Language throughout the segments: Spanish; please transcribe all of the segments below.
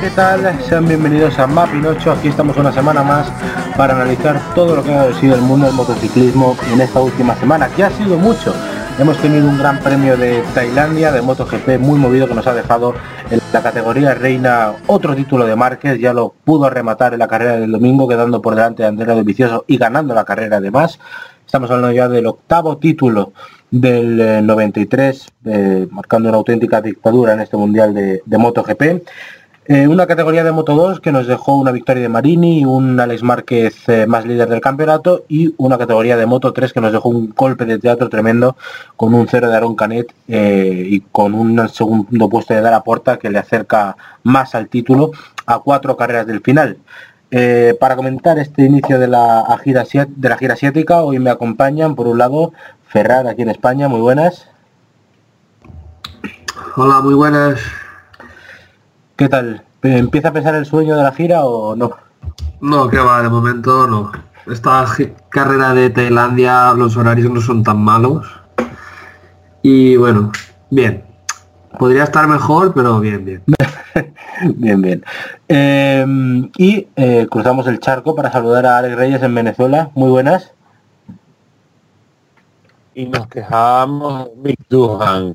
¿qué tal? Sean bienvenidos a Mapinocho. Aquí estamos una semana más para analizar todo lo que ha sido el mundo del motociclismo en esta última semana, que ha sido mucho. Hemos tenido un gran premio de Tailandia de MotoGP muy movido que nos ha dejado en la categoría reina otro título de Márquez, ya lo pudo rematar en la carrera del domingo quedando por delante de Andrea de Vicioso y ganando la carrera además. Estamos hablando ya del octavo título del 93, eh, marcando una auténtica dictadura en este mundial de MotoGP. Eh, una categoría de Moto 2 que nos dejó una victoria de Marini, un Alex Márquez eh, más líder del campeonato y una categoría de Moto 3 que nos dejó un golpe de teatro tremendo con un cero de Aaron Canet eh, y con un segundo puesto de Dara Porta que le acerca más al título a cuatro carreras del final. para comentar este inicio de la, gira, de la gira asiática, hoy me acompañan por un lado Ferrar aquí en España, muy buenas. Hola, muy buenas. ¿Qué tal? ¿Empieza a pesar el sueño de la gira o no? No, que va, de momento no. Esta carrera de Tailandia, los horarios no son tan malos. Y bueno, bien. Podría estar mejor, pero bien, bien. bien, bien. Em, y eh, cruzamos el charco para saludar a Alex Reyes en Venezuela. Muy buenas. Y nos quejamos, Mick Duhan.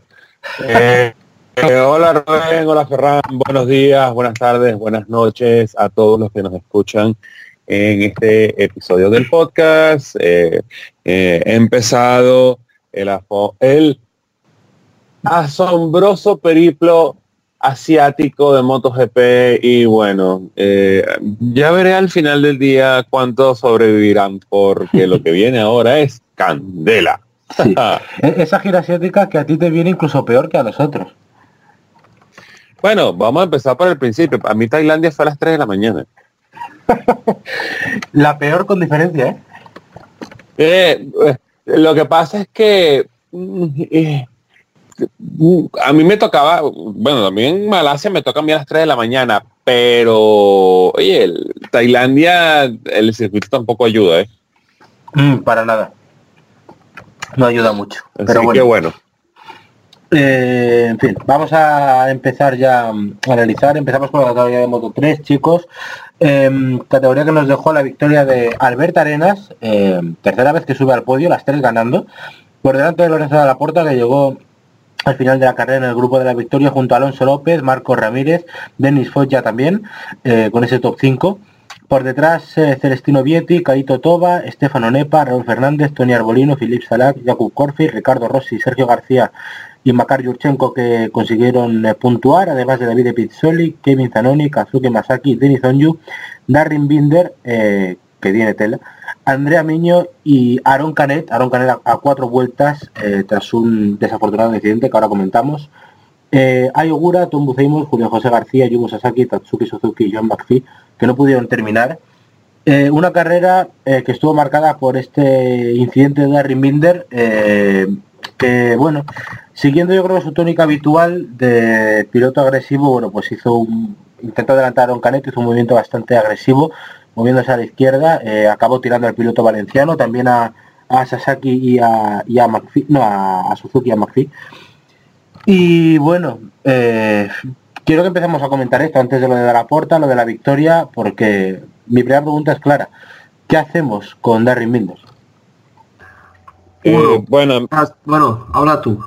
Eh, eh, hola Rubén, hola Ferran, buenos días, buenas tardes, buenas noches a todos los que nos escuchan en este episodio del podcast. Eh, eh, he empezado el, asombroso periplo asiático de MotoGP y bueno, ya veré al final del día cuántos sobrevivirán porque lo que viene ahora es candela. E-, esa gira asiática que a ti te viene incluso peor que a nosotros. Bueno, vamos a empezar por el principio. A mí Tailandia fue a las 3 de la mañana. la peor con diferencia, ¿eh? Eh, ¿eh? lo que pasa es que mm, eh, a mí me tocaba, bueno, también en Malasia me toca a mí a las 3 de la mañana, pero oye, Tailandia, el circuito tampoco ayuda, ¿eh? Mm, para nada. No ayuda mucho. pero bueno. bueno. Eh, en fin, vamos a empezar ya a analizar. Empezamos con la categoría de Moto 3, chicos. Em, categoría que nos dejó la victoria de Albert Arenas, em, tercera vez que sube al podio, las tres ganando, por delante de Lorenzo de la Porta, que llegó al final de la carrera en el grupo de la victoria junto a Alonso López, Marco Ramírez, Denis Foggia también, eh, con ese top 5. Por detrás, eh, Celestino Vietti, Caito Toba, Estefano Nepa, Raúl Fernández, Tony Arbolino, Filip Salak, Jakub Corfi, Ricardo Rossi, Sergio García y Makar Yurchenko que consiguieron eh, puntuar, además de David Pizzoli, Kevin Zanoni, Kazuki Masaki, Denis Onyu, Darren Binder, eh, que tiene tela, Andrea Miño y Aaron Canet, Aaron Canet a, cuatro vueltas eh, tras un desafortunado incidente que ahora comentamos. Eh, Ayogura, Tom Buceimos, Julio José García, Yugo Sasaki, Tatsuki Suzuki y John McPhee, que no pudieron terminar. una carrera que estuvo marcada por este incidente de Darren Binder, que bueno, siguiendo yo creo su tónica habitual de piloto agresivo, bueno, pues hizo un intentó adelantar a un caneto, hizo un movimiento bastante agresivo, moviéndose a la izquierda, eh, acabó tirando al piloto valenciano, también a, Sasaki y a, y a no, a, Suzuki y a McPhee. Y bueno, eh, quiero que empecemos a comentar esto antes de lo de la puerta, lo de la victoria, porque mi primera pregunta es clara. ¿Qué hacemos con Darry Mindos? Eh, bueno, bueno, habla tú.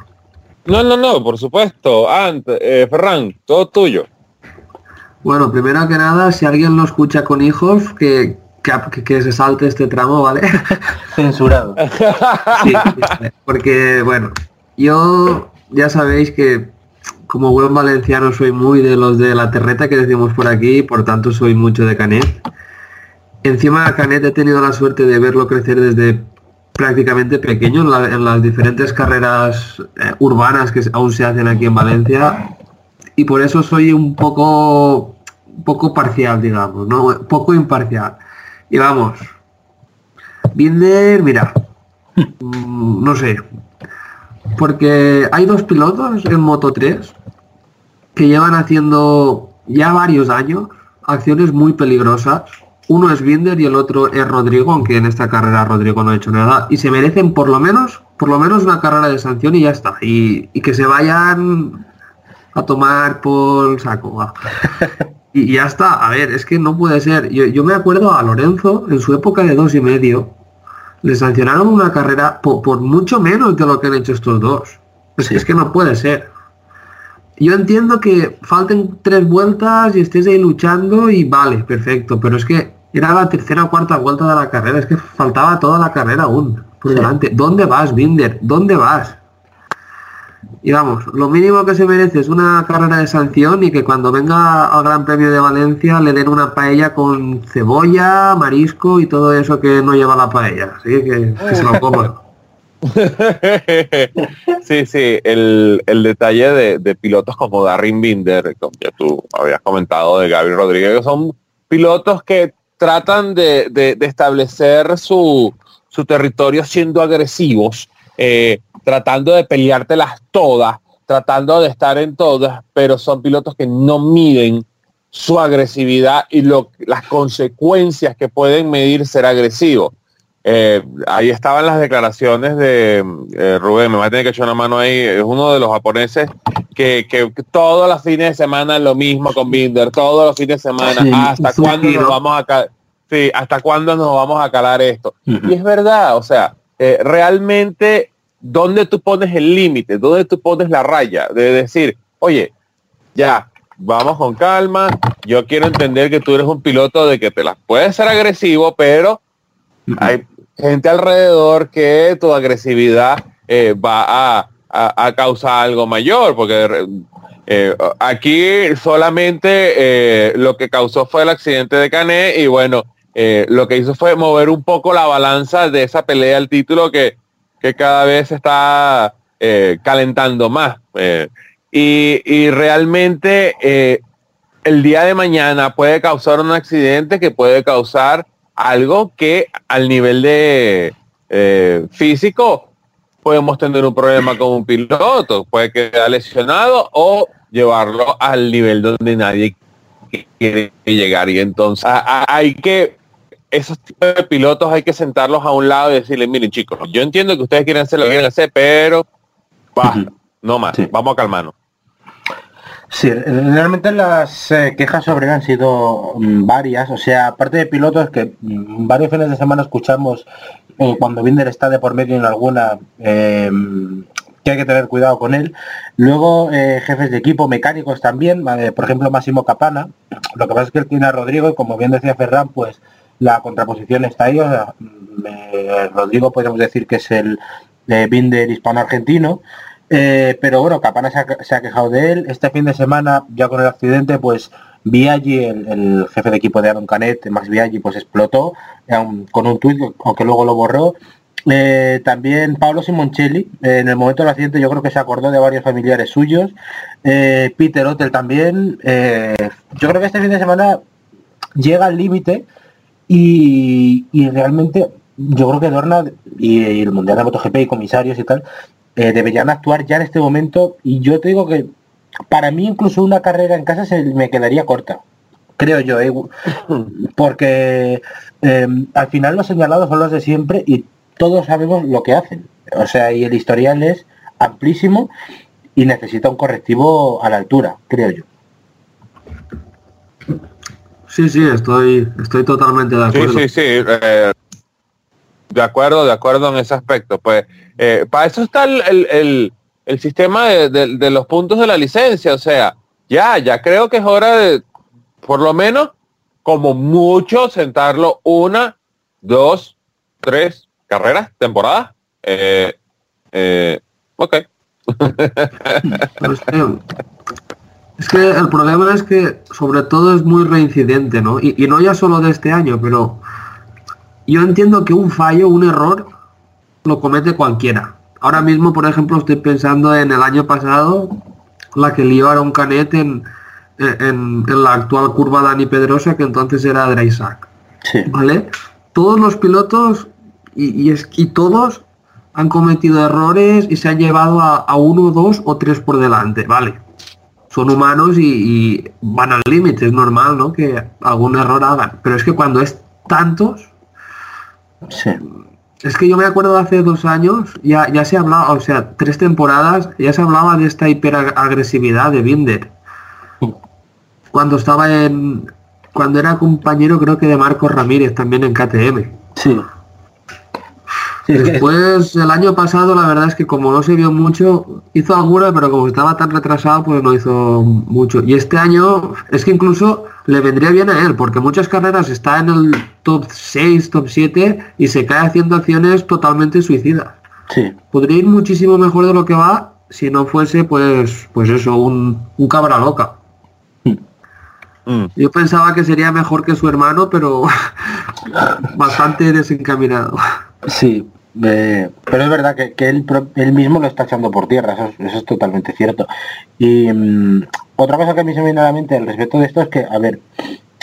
No, no, no, por supuesto. Antes, eh, Ferran, todo tuyo. Bueno, primero que nada, si alguien lo escucha con hijos, que, que, se salte este tramo, ¿vale? Censurado. porque, bueno, yo ya sabéis que como buen valenciano soy muy de los de la terreta que decimos por aquí, por tanto soy mucho de Canet. Encima Canet he tenido la suerte de verlo crecer desde prácticamente pequeño en, las diferentes carreras eh, urbanas que aún se hacen aquí en Valencia. Y por eso soy un poco poco parcial digamos no poco imparcial. Y vamos. Binder mira. Mm, no sé. Porque hay dos pilotos en Moto 3 que llevan haciendo ya varios años acciones muy peligrosas uno es Binder y el otro es Rodrigo, aunque en esta carrera Rodrigo no ha hecho nada. Y se merecen por lo menos, por lo menos una carrera de sanción y ya está. Y, que se vayan a tomar por saco. Y, ya está. A ver, es que no puede ser. Yo, me acuerdo a Lorenzo, en su época de dos y medio, le sancionaron una carrera por, mucho menos de lo que han hecho estos dos. Es, es que no puede ser. Yo entiendo que falten tres vueltas y estés ahí luchando y vale, perfecto, pero es que era la tercera o cuarta vuelta de la carrera, es que faltaba toda la carrera aún por delante. ¿Dónde vas, Binder? ¿Dónde vas? Y vamos, lo mínimo que se merece es una carrera de sanción y que cuando venga al Gran Premio de Valencia le den una paella con cebolla, marisco y todo eso que no lleva la paella. Así que, que se lo coman. sí, sí, el, detalle de, pilotos como Darren Binder, como ya tú habías comentado de Gabriel Rodríguez, son pilotos que tratan de, establecer su, territorio siendo agresivos, eh, tratando de peleártelas todas, tratando de estar en todas, pero son pilotos que no miden su agresividad y lo, las consecuencias que pueden medir ser agresivo. Eh, ahí estaban las declaraciones de eh, Rubén, me va a tener que echar una mano ahí, es uno de los japoneses que, que, todos los fines de semana lo mismo con Binder, todos los fines de semana, hasta cuándo nos vamos a sí, hasta cuándo nos vamos a calar esto. Y es verdad, o sea, eh, realmente, ¿dónde tú pones el límite? ¿Dónde tú pones la raya? De decir, oye, ya, vamos con calma, yo quiero entender que tú eres un piloto de que te las puedes ser agresivo, pero hay gente alrededor que tu agresividad eh, va a, causar algo mayor, porque eh, aquí solamente eh, lo que causó fue el accidente de Canet y bueno, lo que hizo fue mover un poco la balanza de esa pelea al título que, que cada vez está calentando más. Y, y, realmente el día de mañana puede causar un accidente que puede causar algo que al nivel de eh, físico podemos tener un problema con un piloto, puede quedar lesionado o llevarlo al nivel donde nadie quiere llegar. Y entonces hay que, esos tipos de pilotos hay que sentarlos a un lado y decirle, miren chicos, yo entiendo que ustedes quieren hacer lo que quieren hacer, pero basta, no más, vamos a calmarnos. Sí, realmente las eh, quejas sobre él han sido mm, varias, o sea, aparte de pilotos que mm, varios fines de semana escuchamos eh, cuando Binder está de por medio en alguna em, que hay que tener cuidado con él. Luego eh, jefes de equipo, mecánicos también, por ejemplo Máximo Capana. Lo que pasa es que él tiene a Rodrigo y como bien decía Ferran, pues la contraposición está ahí. O sea, mm, Rodrigo podemos decir que es el Binder hispano-argentino. Eh, pero bueno, Capana se ha, quejado de él. Este fin de semana, ya con el accidente, pues Viaggi, el, jefe de equipo de Aaron Canet, Max Viaggi, pues explotó con un tuit, aunque luego lo borró. Eh, también Pablo Simoncelli, eh, en el momento del accidente yo creo que se acordó de varios familiares suyos. Peter Ottel también. yo creo que este fin de semana llega al límite y, realmente yo creo que Dorna y, el Mundial de MotoGP y comisarios y tal eh, deberían actuar ya en este momento y yo te digo que para mí incluso una carrera en casa se me quedaría corta, creo yo, eh, porque em, al final los señalados son los de siempre y todos sabemos lo que hacen, o sea, y el historial es amplísimo y necesita un correctivo a la altura, creo yo. Sí, sí, estoy, estoy totalmente de acuerdo. Sí, sí, sí. Eh, de acuerdo, de acuerdo en ese aspecto. Pues eh, para eso está el, sistema de, los puntos de la licencia. O sea, ya, ya creo que es hora de, por lo menos, como mucho, sentarlo una, dos, tres carreras, temporadas. Eh, eh, ok. es que el problema es que sobre todo es muy reincidente, ¿no? Y, y no ya solo de este año, pero yo entiendo que un fallo, un error, lo comete cualquiera. Ahora mismo, por ejemplo, estoy pensando en el año pasado, la que lió a un Canet en, en, la actual curva Dani Pedrosa, que entonces era Dreisac. ¿Vale? Todos los pilotos y, y, todos han cometido errores y se han llevado a, uno, dos o tres por delante, ¿vale? Son humanos y, y van al límite, es normal, ¿no? Que algún error hagan. Pero es que cuando es tantos, es que yo me acuerdo de hace dos años, ya, ya se hablaba, o sea, tres temporadas, ya se hablaba de esta hiperagresividad de Binder. cuando estaba en cuando era compañero creo que de Marcos Ramírez también en KTM. Sí. Después, el año pasado, la verdad es que como no se vio mucho, hizo alguna, pero como estaba tan retrasado, pues no hizo mucho. Y este año, es que incluso le vendría bien a él, porque muchas carreras está en el top 6, top 7 y se cae haciendo acciones totalmente suicidas. Sí. Podría ir muchísimo mejor de lo que va si no fuese, pues, pues eso, un, un cabra loca. Mm. Yo pensaba que sería mejor que su hermano, pero bastante desencaminado. Sí, pero es verdad que, él, mismo lo está echando por tierra, eso, es totalmente cierto. Y mm, otra cosa que a mí se me viene a la mente al respecto de esto es que, a ver,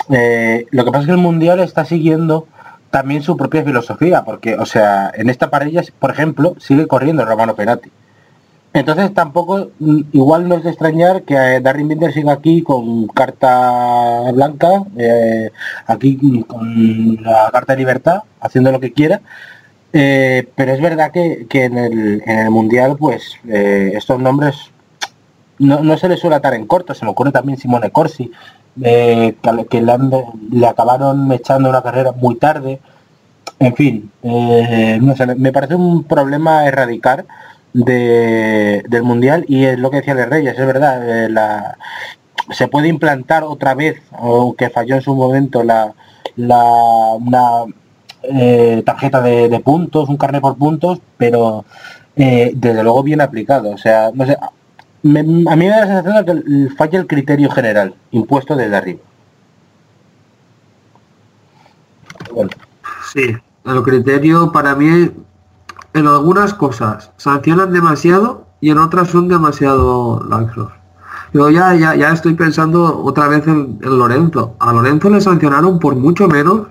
eh, lo que pasa es que el Mundial está siguiendo también su propia filosofía, porque, o sea, en esta parrilla, por ejemplo, sigue corriendo Romano Penati. Entonces tampoco, mm, igual no es de extrañar que eh, Darren Binder siga aquí con carta blanca, eh, aquí con la carta de libertad, haciendo lo que quiera, eh, pero es verdad que, en, el, en, el, Mundial, pues eh, estos nombres no, se les suele atar en corto. Se me ocurre también Simone Corsi, eh, que, le, acabaron echando una carrera muy tarde. En fin, me parece un problema erradicar del Mundial y es lo que decía de Reyes, es verdad. la, se puede implantar otra vez, o que falló en su momento, la, la, una eh, tarjeta de, puntos, un carnet por puntos, pero eh, desde luego bien aplicado. O sea, no sé, a mí me da la sensación de que falla el criterio general, impuesto desde arriba. Sí, el criterio para mí en algunas cosas sancionan demasiado y en otras son demasiado laxos. Yo ya, ya, ya estoy pensando otra vez en, en Lorenzo. A Lorenzo le sancionaron por mucho menos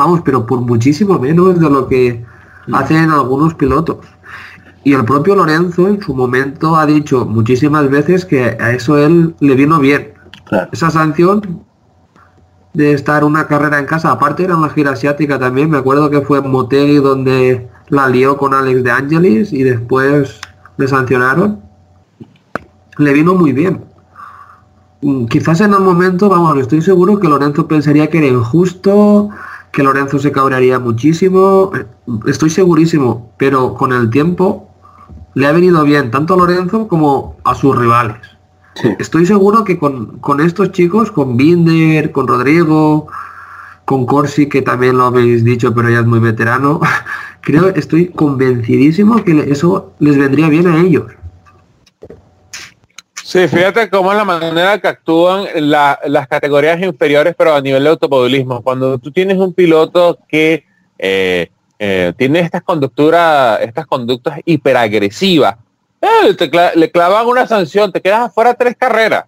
vamos, pero por muchísimo menos de lo que hacen algunos pilotos. Y el propio Lorenzo en su momento ha dicho muchísimas veces que a eso él le vino bien. Esa sanción de estar una carrera en casa, aparte era una gira asiática también, me acuerdo que fue en Motegi donde la lió con Alex de Angelis y después le sancionaron. Le vino muy bien. Mm, quizás en el momento, vamos, estoy seguro que Lorenzo pensaría que era injusto, que Lorenzo se cabrearía muchísimo, estoy segurísimo, pero con el tiempo le ha venido bien tanto a Lorenzo como a sus rivales. Estoy seguro que con, estos chicos, con Binder, con Rodrigo, con Corsi, que también lo habéis dicho, pero ya es muy veterano, creo, estoy convencidísimo que eso les vendría bien a ellos. Sí, fíjate cómo es la manera que actúan las categorías inferiores, pero a nivel de automovilismo. Cuando tú tienes un piloto que eh, eh, tiene estas conducturas, estas conductas hiperagresivas, eh, le clavan una sanción, te quedas afuera tres carreras.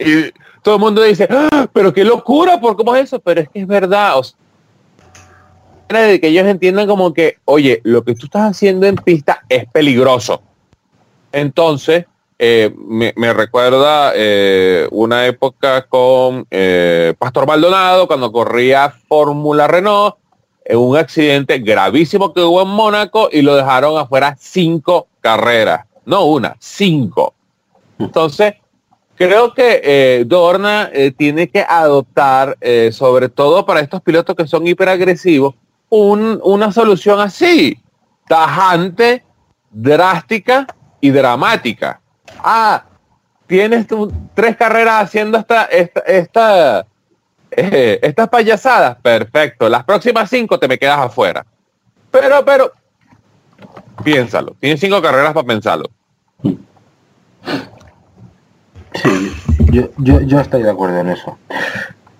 Y todo el mundo dice, ah, pero qué locura, ¿por cómo es eso? Pero es que es verdad. O de que ellos entiendan como que, oye, lo que tú estás haciendo en pista es peligroso. Entonces, eh, me, recuerda eh, una época con eh, Pastor Maldonado cuando corría Fórmula Renault, en un accidente gravísimo que hubo en Mónaco y lo dejaron afuera cinco carreras, no una, cinco. Entonces, creo que Dorna tiene que adoptar, sobre todo para estos pilotos que son hiperagresivos, un, una solución así, tajante, drástica y dramática ah, tienes tres carreras haciendo esta, esta, eh, estas payasadas, perfecto. Las próximas cinco te me quedas afuera. Pero, pero, piénsalo. Tienes cinco carreras para pensarlo. Sí, yo, estoy de acuerdo en eso.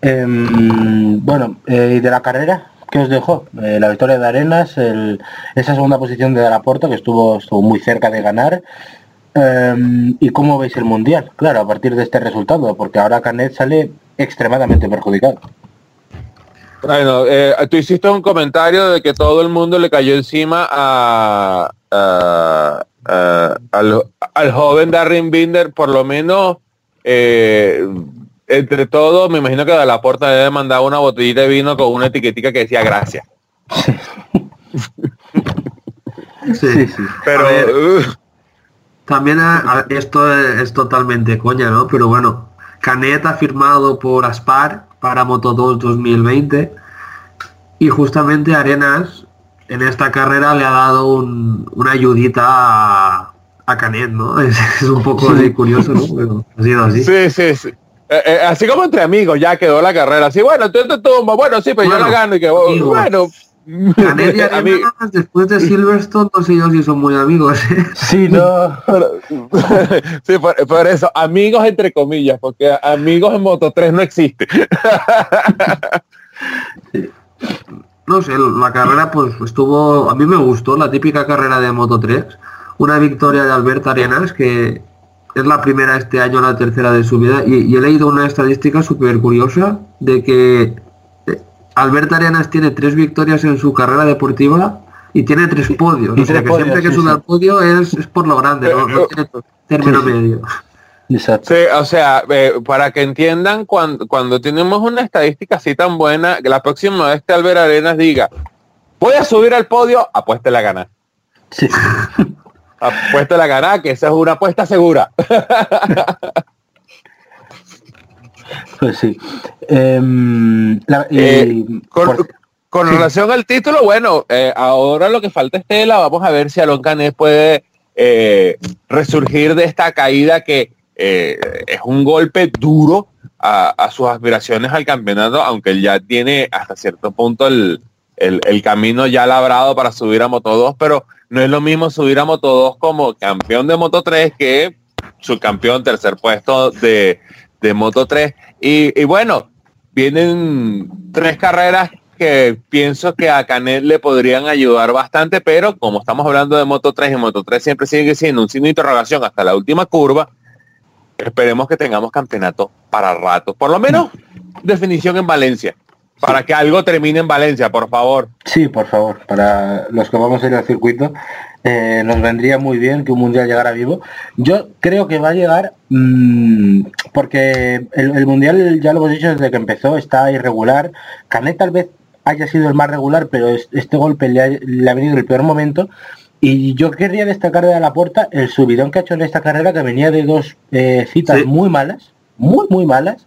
Em, bueno, eh, ¿y de la carrera? ¿Qué os dejó? Eh, la victoria de Arenas, esa segunda posición de Dalaporto, que estuvo muy cerca de ganar, Em, ¿Y cómo veis el Mundial? Claro, a partir de este resultado, porque ahora Canet sale extremadamente perjudicado. Bueno, eh, tú hiciste un comentario de que todo el mundo le cayó encima a, al, joven Darren Binder, por lo menos eh, entre todos, me imagino que de la puerta debe mandar una botellita de vino con una etiquetita que decía gracias. sí, sí. Pero... También esto es, totalmente coña, ¿no? Pero bueno, Canet ha firmado por Aspar para Moto 2 2020 y justamente Arenas en esta carrera le ha dado un- una ayudita a, a Canet, ¿no? Es, es un poco curioso, ¿no? Pero ha sido así. Sí, sí, sí. Eh, eh, así como entre amigos ya quedó la carrera. Así, bueno, tú te tumba, bueno, sí, pero yo Bueno, la gano y que bueno. Y mí- después de Silverstone no sé yo si son muy amigos. ¿eh? Sí, no. sí, por, por eso, amigos entre comillas, porque amigos en Moto 3 no existe. No sé, la carrera pues estuvo, a mí me gustó la típica carrera de Moto 3, una victoria de Alberto Arenas que es la primera este año, la tercera de su vida y, y he leído una estadística súper curiosa de que eh, Alberto Arenas tiene tres victorias en su carrera deportiva y tiene tres podios, Y o sea que podios, siempre que sí, sube sí. al podio es, es por lo grande, no, no tiene término Sí, sí. medio. Exacto. Sí, o sea, eh, para que entiendan, cuando, cuando tenemos una estadística así tan buena, que la próxima vez que Albert Arenas diga, voy a subir al podio, apueste la gana. Sí. Apueste la gana, que esa es una apuesta segura. Pues sí. Em, la- Eh, Con, por- con sí. relación al título, bueno, eh, ahora lo que falta es tela, vamos a ver si Alon Canet puede eh, resurgir de esta caída que es un golpe duro a, a sus aspiraciones al campeonato, aunque él ya tiene hasta cierto punto el, el- el camino ya labrado para subir a Moto 2, pero no es lo mismo subir a Moto 2 como campeón de Moto 3 que subcampeón tercer puesto de, de Moto 3. Y, bueno, vienen tres carreras que pienso que a Canet le podrían ayudar bastante, pero como estamos hablando de Moto 3 y Moto 3 siempre sigue siendo un signo de interrogación hasta la última curva, esperemos que tengamos campeonato para rato. Por lo menos definición en Valencia. Para que algo termine en Valencia, por favor. Sí, por favor, para los que vamos a ir al circuito, eh, nos vendría muy bien que un mundial llegara vivo. Yo creo que va a llegar mm, porque el, el mundial, ya lo hemos dicho desde que empezó, está irregular. Canet tal vez haya sido el más regular, pero es- este golpe le ha, le ha venido en el peor momento. Y yo querría destacar de la puerta el subidón que ha hecho en esta carrera, que venía de dos eh, citas Sí. muy malas, muy, muy malas,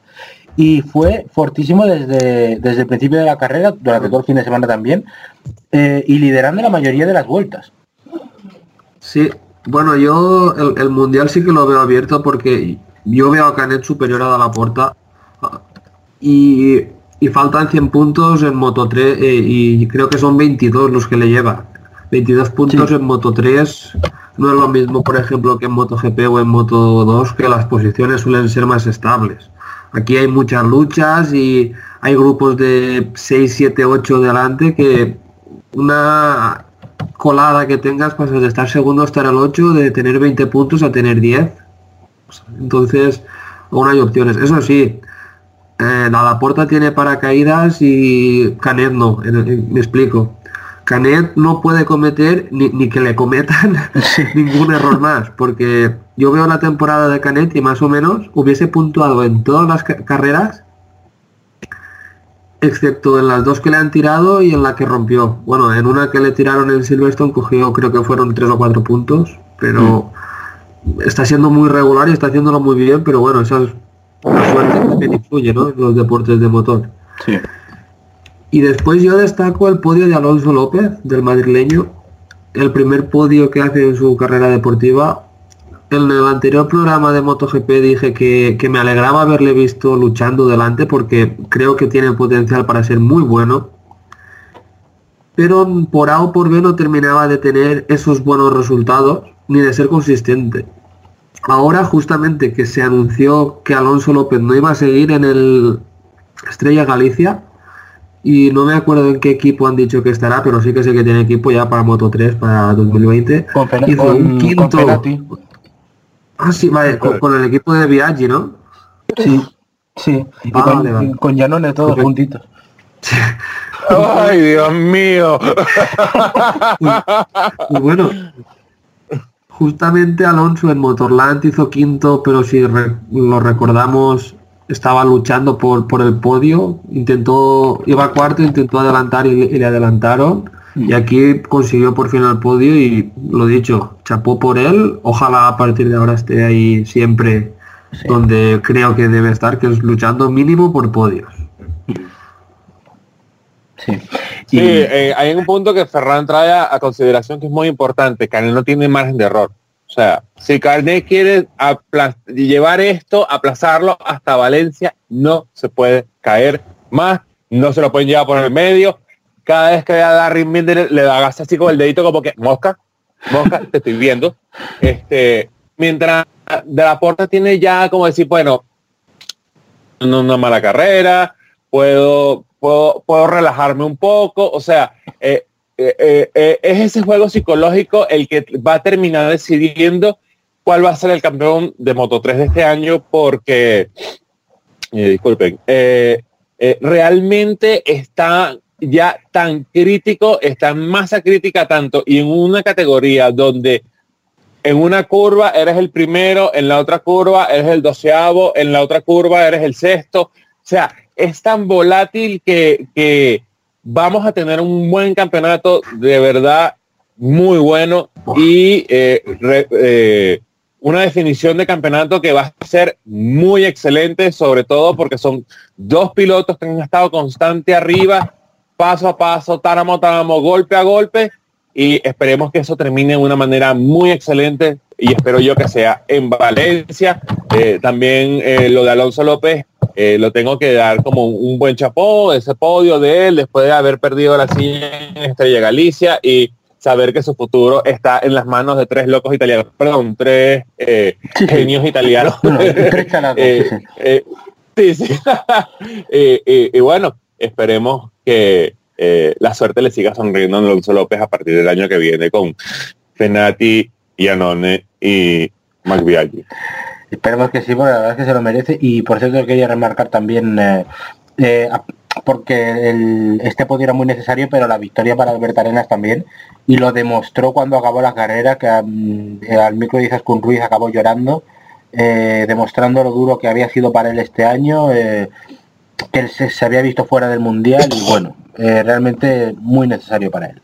y fue fortísimo desde, desde el principio de la carrera, durante todo el fin de semana también, eh, y liderando la mayoría de las vueltas. Sí, bueno, yo el, el mundial sí que lo veo abierto porque yo veo a Canet superior a la puerta y, y faltan 100 puntos en Moto 3 eh, y creo que son 22 los que le lleva. 22 puntos Sí. en Moto 3 no es lo mismo, por ejemplo, que en Moto GP o en Moto 2, que las posiciones suelen ser más estables. Aquí hay muchas luchas y hay grupos de 6, 7, 8 delante que una colada que tengas pasas de estar segundo a estar al 8, de tener 20 puntos a tener 10. Entonces, aún hay opciones. Eso sí, eh, la Laporta tiene paracaídas y Canet no. Me explico. Canet no puede cometer ni, ni que le cometan ningún error más, porque yo veo la temporada de Canet y más o menos hubiese puntuado en todas las ca- carreras, excepto en las dos que le han tirado y en la que rompió. Bueno, en una que le tiraron en Silverstone cogió creo que fueron tres o cuatro puntos, pero está siendo muy regular y está haciéndolo muy bien, pero bueno, esa es una suerte que también influye, ¿no? En los deportes de motor. Sí. Y después yo destaco el podio de Alonso López, del madrileño, el primer podio que hace en su carrera deportiva. En el anterior programa de MotoGP dije que, que me alegraba haberle visto luchando delante porque creo que tiene potencial para ser muy bueno. Pero por A o por B no terminaba de tener esos buenos resultados ni de ser consistente. Ahora justamente que se anunció que Alonso López no iba a seguir en el Estrella Galicia, y no me acuerdo en qué equipo han dicho que estará, pero sí que sé que tiene equipo ya para Moto 3 para 2020. Con, Hizo con- un con quinto. penalti. Ah, sí, vale, con, con el equipo de Biaggi, ¿no? Sí, sí. Y Ah, con, vale, con Janone todos Perfecto. juntitos. Ay, Dios mío. Y bueno, justamente Alonso en Motorland hizo quinto, pero si re- lo recordamos, estaba luchando por, por el podio, intentó, iba cuarto, intentó adelantar y le adelantaron. Y aquí consiguió por fin el podio y lo dicho, chapó por él. Ojalá a partir de ahora esté ahí siempre donde creo que debe estar, que es luchando mínimo por podios. Sí, sí eh, hay un punto que Ferran trae a, consideración que es muy importante, Canet no tiene margen de error. O sea, si Canet quiere llevar esto, aplazarlo hasta Valencia, no se puede caer más, no se lo pueden llevar por el medio. Cada vez que vea a Darry Minder le da así con el dedito como que, mosca, mosca, te estoy viendo. Este, mientras de la puerta tiene ya como decir, bueno, una mala carrera, puedo, puedo, puedo relajarme un poco, o sea, eh, eh, eh, es ese juego psicológico el que va a terminar decidiendo cuál va a ser el campeón de Moto 3 de este año, porque, disculpen, realmente está ya tan crítico, está en masa crítica tanto y en una categoría donde en una curva eres el primero, en la otra curva eres el doceavo, en la otra curva eres el sexto. O sea, es tan volátil que, vamos a tener un buen campeonato de verdad muy bueno y eh, eh, una definición de campeonato que va a ser muy excelente, sobre todo porque son dos pilotos que han estado constante arriba, paso a paso, táramo, táramo, golpe a golpe, y esperemos que eso termine de una manera muy excelente y espero yo que sea en Valencia. Eh, también lo de Alonso López eh, lo tengo que dar como un, buen chapó, ese podio de él, después de haber perdido la silla en Estrella Galicia y saber que su futuro está en las manos de tres locos italianos, perdón, tres eh, genios italianos. Eh, sí, sí. y bueno, esperemos que la suerte le siga sonriendo a Alonso López a partir del año que viene con Fenati, Iannone y McViaggi. Esperemos que sí, porque la verdad es que se lo merece. Y por cierto, quería remarcar también, eh, eh, porque el, este podio era muy necesario, pero la victoria para Alberto Arenas también. Y lo demostró cuando acabó la carrera, que mm, al micro dices con Ruiz acabó llorando, eh, demostrando lo duro que había sido para él este año, que él se, había visto fuera del Mundial y bueno, realmente muy necesario para él.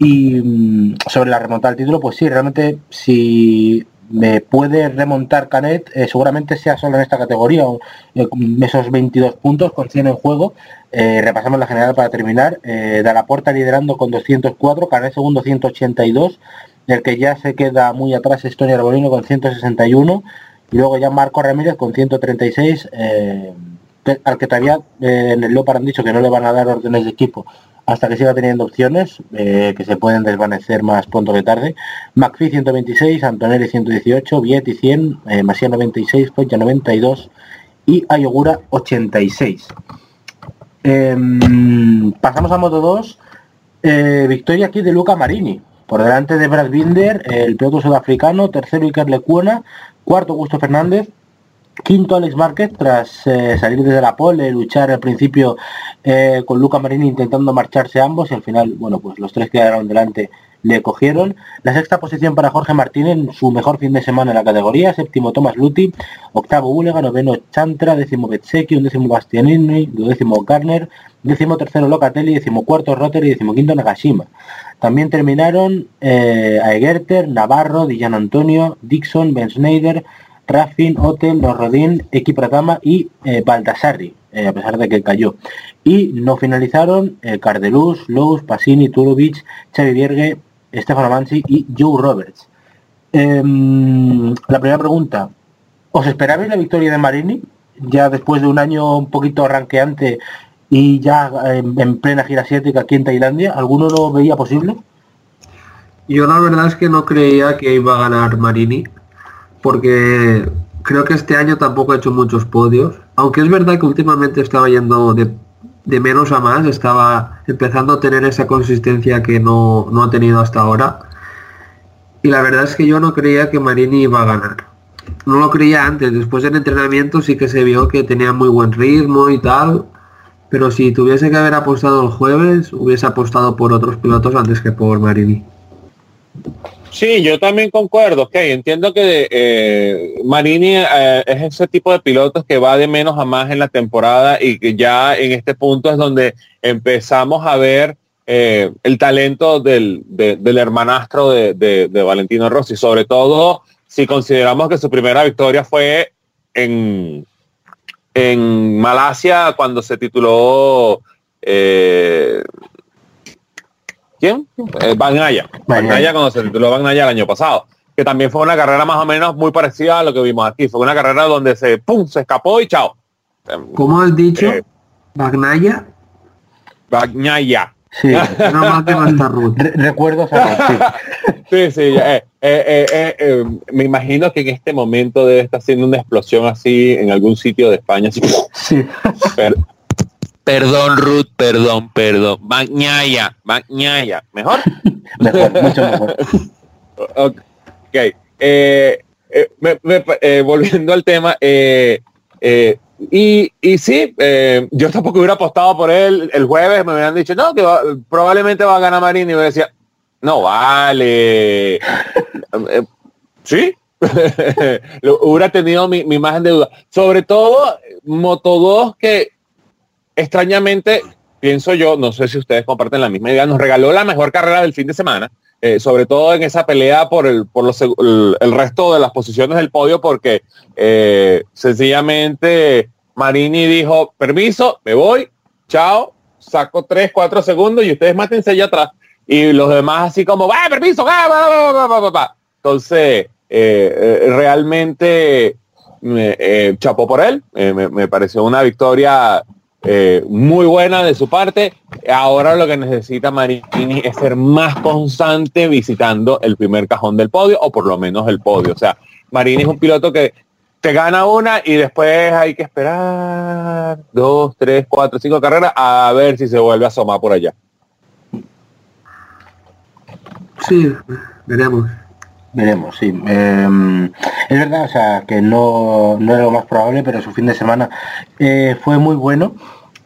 Y mm, sobre la remontada al título, pues sí, realmente si me puede remontar Canet, eh, seguramente sea solo en esta categoría, eh, esos 22 puntos con 100 en juego. Eh, repasamos la general para terminar. Eh, la puerta liderando con 204, Canet segundo 182, el que ya se queda muy atrás es Tony Arbolino con 161, y luego ya Marco Ramírez con 136, al que todavía en el Lopar han dicho que no le van a dar órdenes de equipo hasta que siga teniendo opciones eh, que se pueden desvanecer más pronto que tarde. McPhee 126, Antonelli 118, Vietti 100, eh, Masia 96, Foggia 92 y Ayogura 86. Em, pasamos a Moto 2. Eh, victoria aquí de Luca Marini. Por delante de Brad Binder, el piloto sudafricano, tercero Iker Lecuona, cuarto Augusto Fernández, Quinto Alex Márquez tras eh, salir desde la pole, luchar al principio eh, con Luca Marini intentando marcharse ambos y al final, bueno, pues los tres quedaron delante le cogieron. La sexta posición para Jorge Martínez en su mejor fin de semana en la categoría. Séptimo Tomás Luti, octavo Ulega, noveno Chantra, décimo Betseki, undécimo Bastianini, duodécimo Garner, décimo tercero Locatelli, décimo cuarto Rotter y décimo quinto Nagashima. También terminaron eh, Aegerter, Navarro, Dillan Antonio, Dixon, Ben Schneider, Raffin, Hotel, Los Rodín, Equipratama y eh, eh, a pesar de que cayó. Y no finalizaron eh, Cardeluz, Lous, Pasini, Turovic, Xavi Viergue, Stefano Mansi y Joe Roberts. Em, la primera pregunta, ¿os esperabais la victoria de Marini? Ya después de un año un poquito arranqueante y ya en, plena gira asiática aquí en Tailandia, ¿alguno lo veía posible? Yo la verdad es que no creía que iba a ganar Marini porque creo que este año tampoco ha hecho muchos podios, aunque es verdad que últimamente estaba yendo de, menos a más, estaba empezando a tener esa consistencia que no, no, ha tenido hasta ahora. Y la verdad es que yo no creía que Marini iba a ganar. No lo creía antes, después del entrenamiento sí que se vio que tenía muy buen ritmo y tal, pero si tuviese que haber apostado el jueves, hubiese apostado por otros pilotos antes que por Marini. Sí, yo también concuerdo, ok, entiendo que eh, Marini eh, es ese tipo de pilotos que va de menos a más en la temporada y que ya en este punto es donde empezamos a ver eh, el talento del, del hermanastro de, de, Valentino Rossi, sobre todo si consideramos que su primera victoria fue en, en Malasia cuando se tituló eh, ¿quién? Eh, Bagnaya. Bagnaya cuando se tituló Bagnaya el año pasado que también fue una carrera más o menos muy parecida a lo que vimos aquí. Fue una carrera donde se pum, se escapó y chao. ¿Cómo has dicho? Eh, Bagnaya. Bagnaya. Sí, no más de Recuerdo sí. sí, eh, eh, me imagino que en este momento debe estar haciendo una explosión así en algún sitio de España. Sí. Perdón, Ruth, perdón, perdón. Bagnaya, Bagnaya. ¿Mejor? mejor, mucho mejor. Ok. Eh, eh, eh, volviendo al tema, y, y sí, yo tampoco hubiera apostado por él el jueves, me hubieran dicho, no, que probablemente va a ganar Marín y me decía, no vale. sí, hubiera tenido mi, mi imagen de duda. Sobre todo, Moto 2 que extrañamente, pienso yo, no sé si ustedes comparten la misma idea, nos regaló la mejor carrera del fin de semana. Eh, sobre todo en esa pelea por el, por los, el, resto de las posiciones del podio, porque eh, sencillamente Marini dijo, permiso, me voy, chao, saco 3, 4 segundos y ustedes mátense allá atrás. Y los demás así como, va, permiso, va, Entonces, eh, realmente chapó por él, me pareció una victoria eh, muy buena de su parte. Ahora lo que necesita Marini es ser más constante visitando el primer cajón del podio o por lo menos el podio. O sea, Marini es un piloto que te gana una y después hay que esperar dos, tres, cuatro, cinco carreras a ver si se vuelve a asomar por allá. Sí, veremos. Veremos, sí. Em, es verdad, o sea, que no, no era lo más probable, pero su fin de semana eh, fue muy bueno.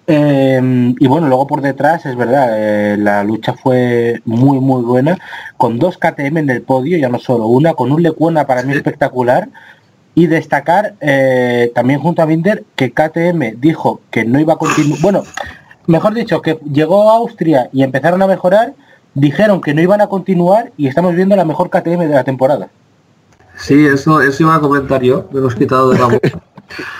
Em, y bueno, luego por detrás, es verdad, eh, la lucha fue muy, muy buena, con dos KTM en el podio, ya no solo una, con un Lecuona para mí espectacular. Y destacar eh, también junto a Binder que KTM dijo que no iba a continuar, bueno, mejor dicho, que llegó a Austria y empezaron a mejorar dijeron que no iban a continuar y estamos viendo la mejor KTM de la temporada. Sí, eso, eso iba a comentar yo, me los quitado de la boca.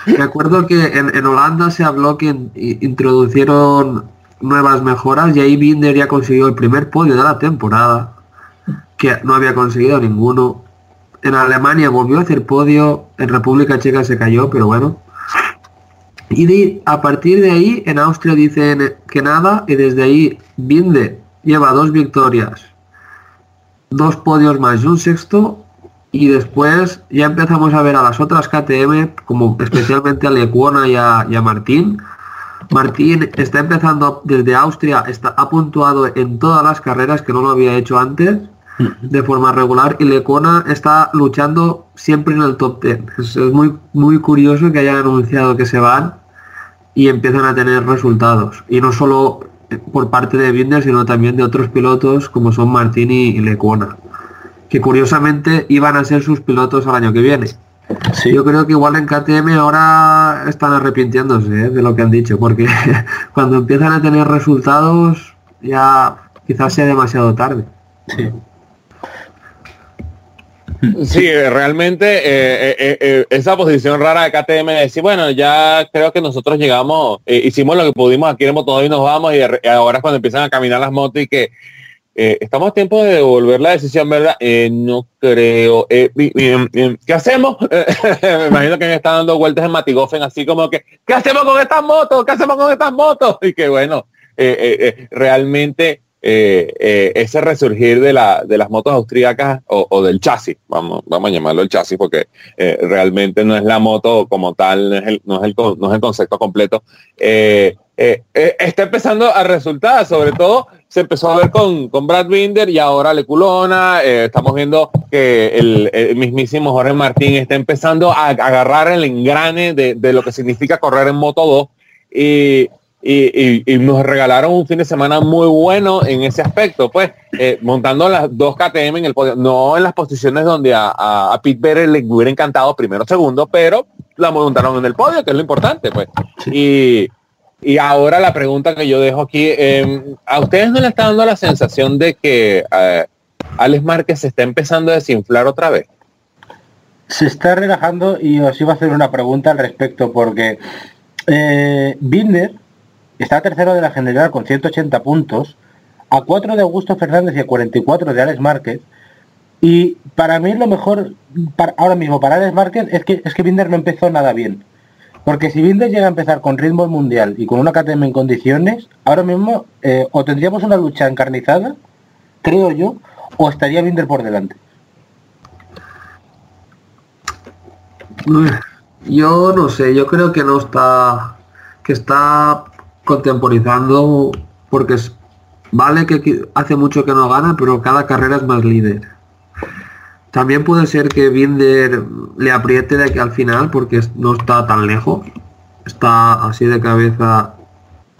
Me acuerdo que en, Holanda se habló que introducieron nuevas mejoras y ahí Binder ya consiguió el primer podio de la temporada, que no había conseguido ninguno. En Alemania volvió a hacer podio, en República Checa se cayó, pero bueno. Y a partir de ahí en Austria dicen que nada y desde ahí Binder lleva dos victorias, dos podios más y un sexto. Y después ya empezamos a ver a las otras KTM, como especialmente a Lecuona y a, Martín. Martín está empezando desde Austria, está, ha puntuado en todas las carreras que no lo había hecho antes de forma regular y Lecona está luchando siempre en el top 10. Es, es, muy, muy curioso que hayan anunciado que se van y empiezan a tener resultados. Y no solo por parte de Binder, sino también de otros pilotos como son Martini y Lecuona, que curiosamente iban a ser sus pilotos al año que viene. Yo creo que igual en KTM ahora están arrepintiéndose ¿eh? de lo que han dicho, porque cuando empiezan a tener resultados ya quizás sea demasiado tarde. Sí, realmente eh, eh, eh, esa posición rara de KTM de decir, bueno, ya creo que nosotros llegamos, hicimos lo que pudimos aquí en y nos vamos y ahora es cuando empiezan a caminar las motos y que estamos a tiempo de devolver la decisión, ¿verdad? no creo. ¿Qué hacemos? Me imagino que me están dando vueltas en Matigofen así como que, ¿qué hacemos con estas motos? ¿Qué hacemos con estas motos? Y que bueno, realmente eh, eh, ese resurgir de, la, de las motos austríacas o, del chasis, vamos, vamos a llamarlo el chasis porque eh, realmente no es la moto como tal, no es el, no es el, no es el concepto completo, está empezando a resultar, sobre todo se empezó a ver con, con Brad Binder y ahora Leculona, estamos viendo que el, mismísimo Jorge Martín está empezando a, agarrar el engrane de, de, lo que significa correr en Moto 2 y y, nos regalaron un fin de semana muy bueno en ese aspecto, pues eh, montando las dos KTM en el podio, no en las posiciones donde a, a, Pete Better le hubiera encantado primero segundo, pero la montaron en el podio, que es lo importante, pues. Y, y ahora la pregunta que yo dejo aquí, em, ¿a ustedes no le está dando la sensación de que eh, Alex Márquez se está empezando a desinflar otra vez? se está relajando y os iba a hacer una pregunta al respecto porque eh, Binder está tercero de la general con 180 puntos, a 4 de Augusto Fernández y a 44 de Alex Márquez. Y para mí lo mejor ahora mismo para Alex Márquez es que es que Binder no empezó nada bien. Porque si Binder llega a empezar con ritmo mundial y con una KTM en condiciones, ahora mismo eh, o tendríamos una lucha encarnizada, creo yo, o estaría Binder por delante. Yo no sé, yo creo que no está, que está contemporizando porque es, vale que hace mucho que no gana, pero cada carrera es más líder. También puede ser que Binder le apriete de aquí al final porque no está tan lejos. Está así de cabeza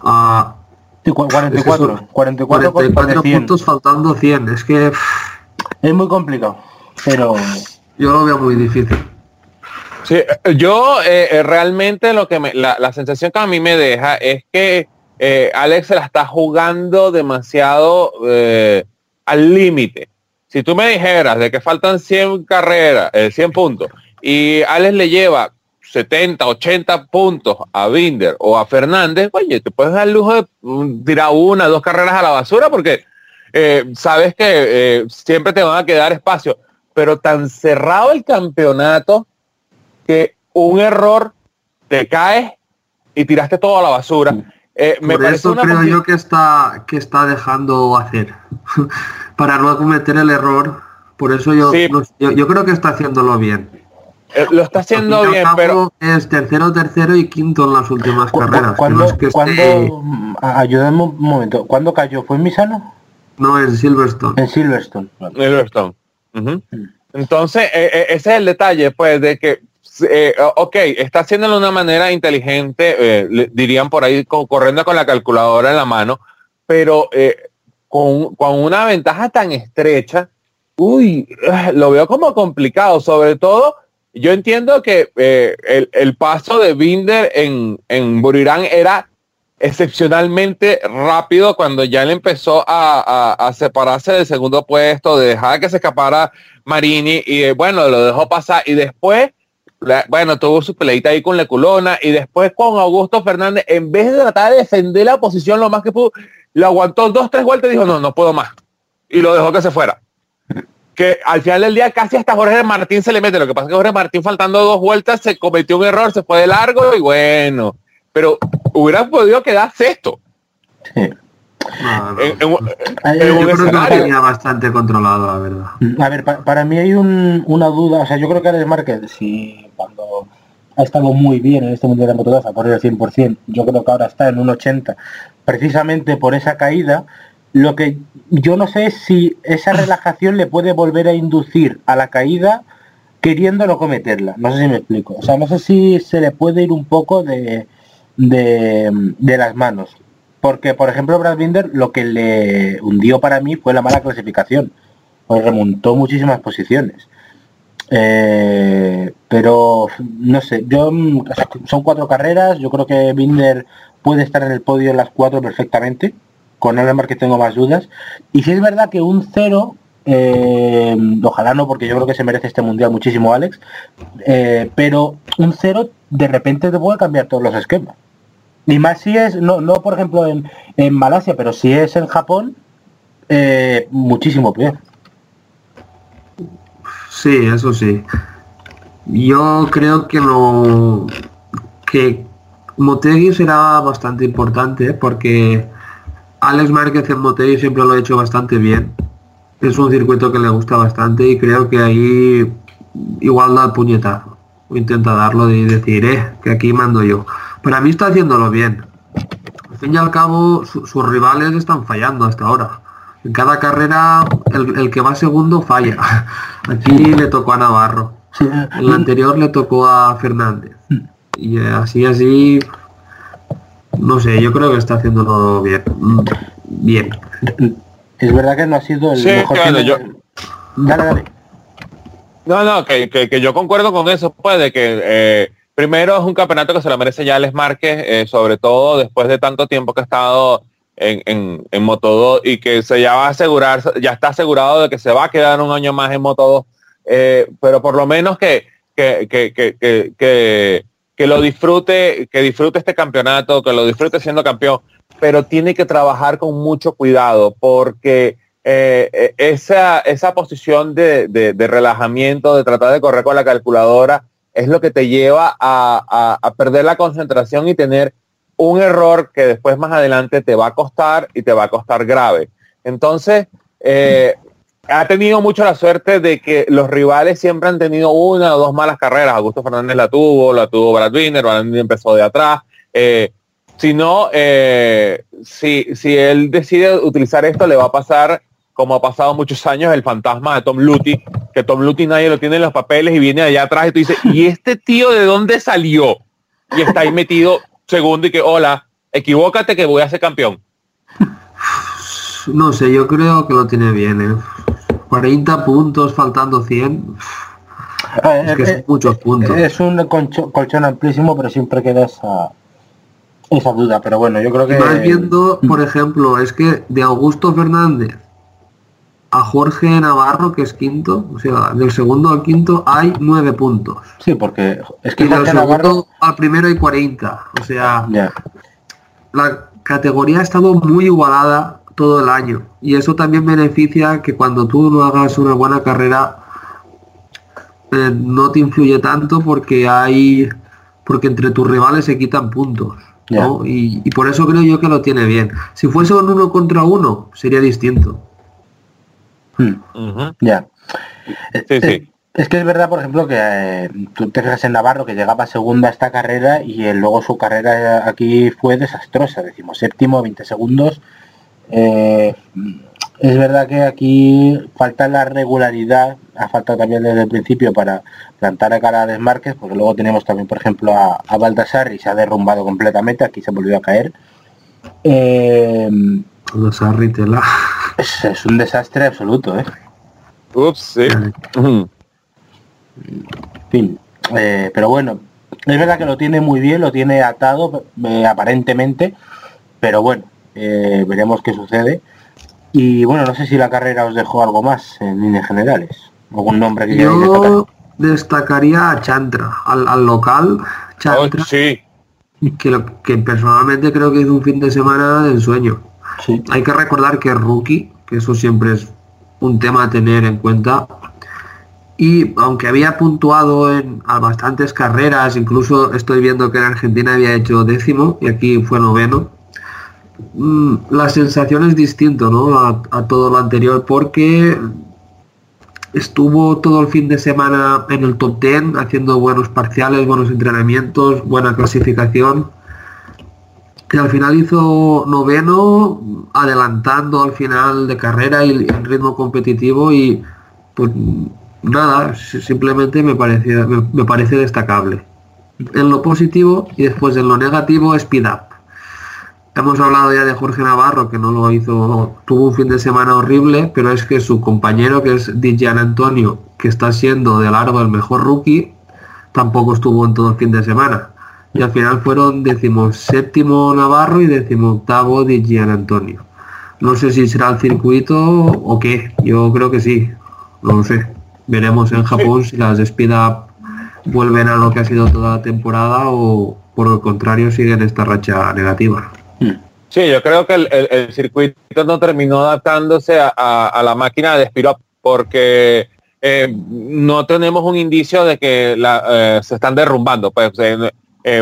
a 44, 44, puntos faltando 100. Es que es muy complicado, pero yo lo veo muy difícil. Sí, yo eh, eh, realmente lo que me, la, sensación que a mí me deja es que eh, Alex se la está jugando demasiado al límite. Si tú me dijeras de que faltan 100 carreras, 100 puntos, y Alex le lleva 70, 80 puntos a Binder o a Fernández, oye, te puedes dar el lujo de mm, tirar una, dos carreras a la basura porque sabes que siempre te van a quedar espacio. Pero tan cerrado el campeonato que un error te caes y tiraste todo a la basura. Eh, me Por eso creo yo que está, que está dejando hacer. Para no cometer el error. Por eso yo, yo, creo que está haciéndolo bien. Eh, lo está haciendo bien, pero es tercero, tercero y quinto en las últimas carreras. ¿Cuándo, ayúdame un momento, ¿cuándo cayó? ¿Fue en Misano? No, en Silverstone. En Silverstone. Silverstone. Mm. Entonces, eh, ese es el detalle, pues, de que eh, ok, está haciéndolo de una manera inteligente, eh, dirían por ahí, corriendo con la calculadora en la mano, pero eh, con, una ventaja tan estrecha, uy, lo veo como complicado, sobre todo, yo entiendo que el, paso de Binder en, en Burirán era excepcionalmente rápido cuando ya él empezó a, a, separarse del segundo puesto, de dejar que se escapara Marini y bueno, lo dejó pasar. Y después bueno, tuvo su peleita ahí con la culona y después con Augusto Fernández, en vez de tratar de defender la posición lo más que pudo, lo aguantó dos, tres vueltas y dijo, no, no puedo más. Y lo dejó que se fuera. Que al final del día casi hasta Jorge Martín se le mete. Lo que pasa es que Jorge Martín faltando dos vueltas se cometió un error, se fue de largo y bueno. Pero hubiera podido quedar sexto. Yo creo que lo tenía bastante controlado, la verdad. A ver, para mí hay una duda, o sea, yo creo que Alex Márquez, si cuando ha estado muy bien en este Mundial de Moto 2, a correr el 100%, yo creo que ahora está en un 80, precisamente por esa caída, lo que yo no sé es si esa relajación le puede volver a inducir a la caída queriendo no cometerla, no sé si me explico, o sea, no sé si se le puede ir un poco de, de, de las manos porque, por ejemplo, Brad Binder lo que le hundió para mí fue la mala clasificación. Pues remontó muchísimas posiciones. Eh, pero no sé, yo son cuatro carreras, yo creo que Binder puede estar en el podio en las cuatro perfectamente, con el que tengo más dudas. Y si es verdad que un cero, eh, ojalá no, porque yo creo que se merece este mundial muchísimo Alex, eh, pero un cero de repente te puede cambiar todos los esquemas. Ni más si es, no, no por ejemplo en, en Malasia, pero si es en Japón, eh, muchísimo peor. Sí, eso sí. Yo creo que lo que Motegi será bastante importante porque Alex Márquez en Motegi siempre lo ha hecho bastante bien. Es un circuito que le gusta bastante y creo que ahí igual da el puñetazo. Intenta darlo y decir, eh, que aquí mando yo. Para mí está haciéndolo bien. Al fin y al cabo, sus rivales están fallando hasta ahora. En cada carrera, el, que va segundo falla. Aquí le tocó a Navarro. En la anterior le tocó a Fernández. Y así, así, no sé, yo creo que está haciéndolo bien. Bien. Es verdad que no ha sido el mejor yo... Dale, dale. No, no, que, que, yo concuerdo con eso, pues, de que eh, Primero es un campeonato que se lo merece ya Les Márquez, eh, sobre todo después de tanto tiempo que ha estado en, en, en Moto 2 y que se ya va a asegurar, ya está asegurado de que se va a quedar un año más en Moto 2, eh, pero por lo menos que que, que, que, que, lo disfrute, que disfrute este campeonato, que lo disfrute siendo campeón, pero tiene que trabajar con mucho cuidado porque eh, esa, esa posición de, de, relajamiento, de tratar de correr con la calculadora, es lo que te lleva a, a, perder la concentración y tener un error que después más adelante te va a costar y te va a costar grave. Entonces, eh, ha tenido mucho la suerte de que los rivales siempre han tenido una o dos malas carreras. Augusto Fernández la tuvo, la tuvo Brad Wiener, Brad empezó de atrás. Eh, si no, eh, si, si él decide utilizar esto, le va a pasar, como ha pasado muchos años, el fantasma de Tom Luty, que Tom Luty nadie lo tiene en los papeles y viene allá atrás y tú dices, ¿y este tío de dónde salió? Y está ahí metido segundo y que, hola, equivócate que voy a ser campeón. No sé, yo creo que lo tiene bien. ¿eh? 40 puntos faltando 100. es que son muchos puntos. Es un colchón, amplísimo, pero siempre queda esa, esa duda. Pero bueno, yo creo que... Más viendo, por ejemplo, es que de Augusto Fernández a Jorge Navarro, que es quinto, o sea, del segundo al quinto hay nueve puntos. Sí, porque es que y del segundo al primero hay 40. O sea, la categoría ha estado muy igualada todo el año. Y eso también beneficia que cuando tú no hagas una buena carrera eh, no te influye tanto porque hay porque entre tus rivales se quitan puntos. Y, por eso creo yo que lo tiene bien. Si fuese un uno contra uno, sería distinto. Hmm. Ya. Eh, es que es verdad, por ejemplo, que eh, tú te fijas en Navarro que llegaba segunda a esta carrera y luego su carrera aquí fue desastrosa. Decimos séptimo, 20 segundos eh, es verdad que aquí falta la regularidad, ha faltado también desde el principio para plantar a cara a desmarques, porque luego tenemos también, por ejemplo, a, a Baltasar y se ha derrumbado completamente, aquí se volvió a caer. Eh, tela. Es, un desastre absoluto, ¿eh? Ups, sí. En fin, eh, pero bueno, es verdad que lo tiene muy bien, lo tiene atado aparentemente, pero bueno, eh, veremos qué sucede. Y bueno, no sé si la carrera os dejó algo más en líneas generales. ¿Algún nombre que Yo destacaría a Chantra, al, local Chantra. Oh, sí. Que, que personalmente creo que hizo un fin de semana de ensueño. Hay que recordar que es rookie, que eso siempre es un tema a tener en cuenta. Y aunque había puntuado en a bastantes carreras, incluso estoy viendo que en Argentina había hecho décimo y aquí fue noveno, Mm, la sensación es distinto ¿no? a, todo lo anterior porque estuvo todo el fin de semana en el top 10 haciendo buenos parciales, buenos entrenamientos, buena clasificación. Y al final hizo noveno, adelantando al final de carrera y en ritmo competitivo y pues nada, simplemente me, parecía, me parece destacable. En lo positivo y después en lo negativo, speed up Hemos hablado ya de Jorge Navarro, que no lo hizo, tuvo un fin de semana horrible, pero es que su compañero, que es Dijan Antonio, que está siendo de largo el mejor rookie, tampoco estuvo en todo el fin de semana. Y al final fueron séptimo Navarro y octavo Dijan Antonio. No sé si será el circuito o qué, yo creo que sí, no lo sé. Veremos en Japón si las up vuelven a lo que ha sido toda la temporada o por el contrario siguen esta racha negativa. Sí, yo creo que el, circuito no terminó adaptándose a, la máquina de Spirop porque eh, no tenemos un indicio de que eh, se están derrumbando. Pues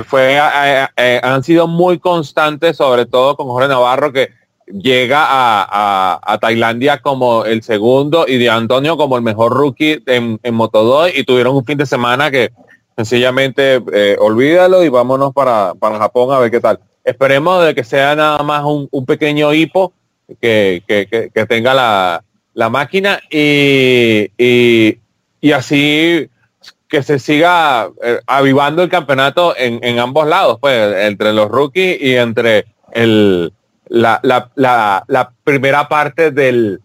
fue, han sido muy constantes, sobre todo con Jorge Navarro, que llega a, Tailandia como el segundo y de Antonio como el mejor rookie en, en Moto 2 y tuvieron un fin de semana que sencillamente olvídalo y vámonos para, para Japón a ver qué tal. Esperemos de que sea nada más un, pequeño hipo que, tenga la, máquina y, y, así que se siga eh, avivando el campeonato en, ambos lados, pues, entre los rookies y entre el, la, la, primera parte del,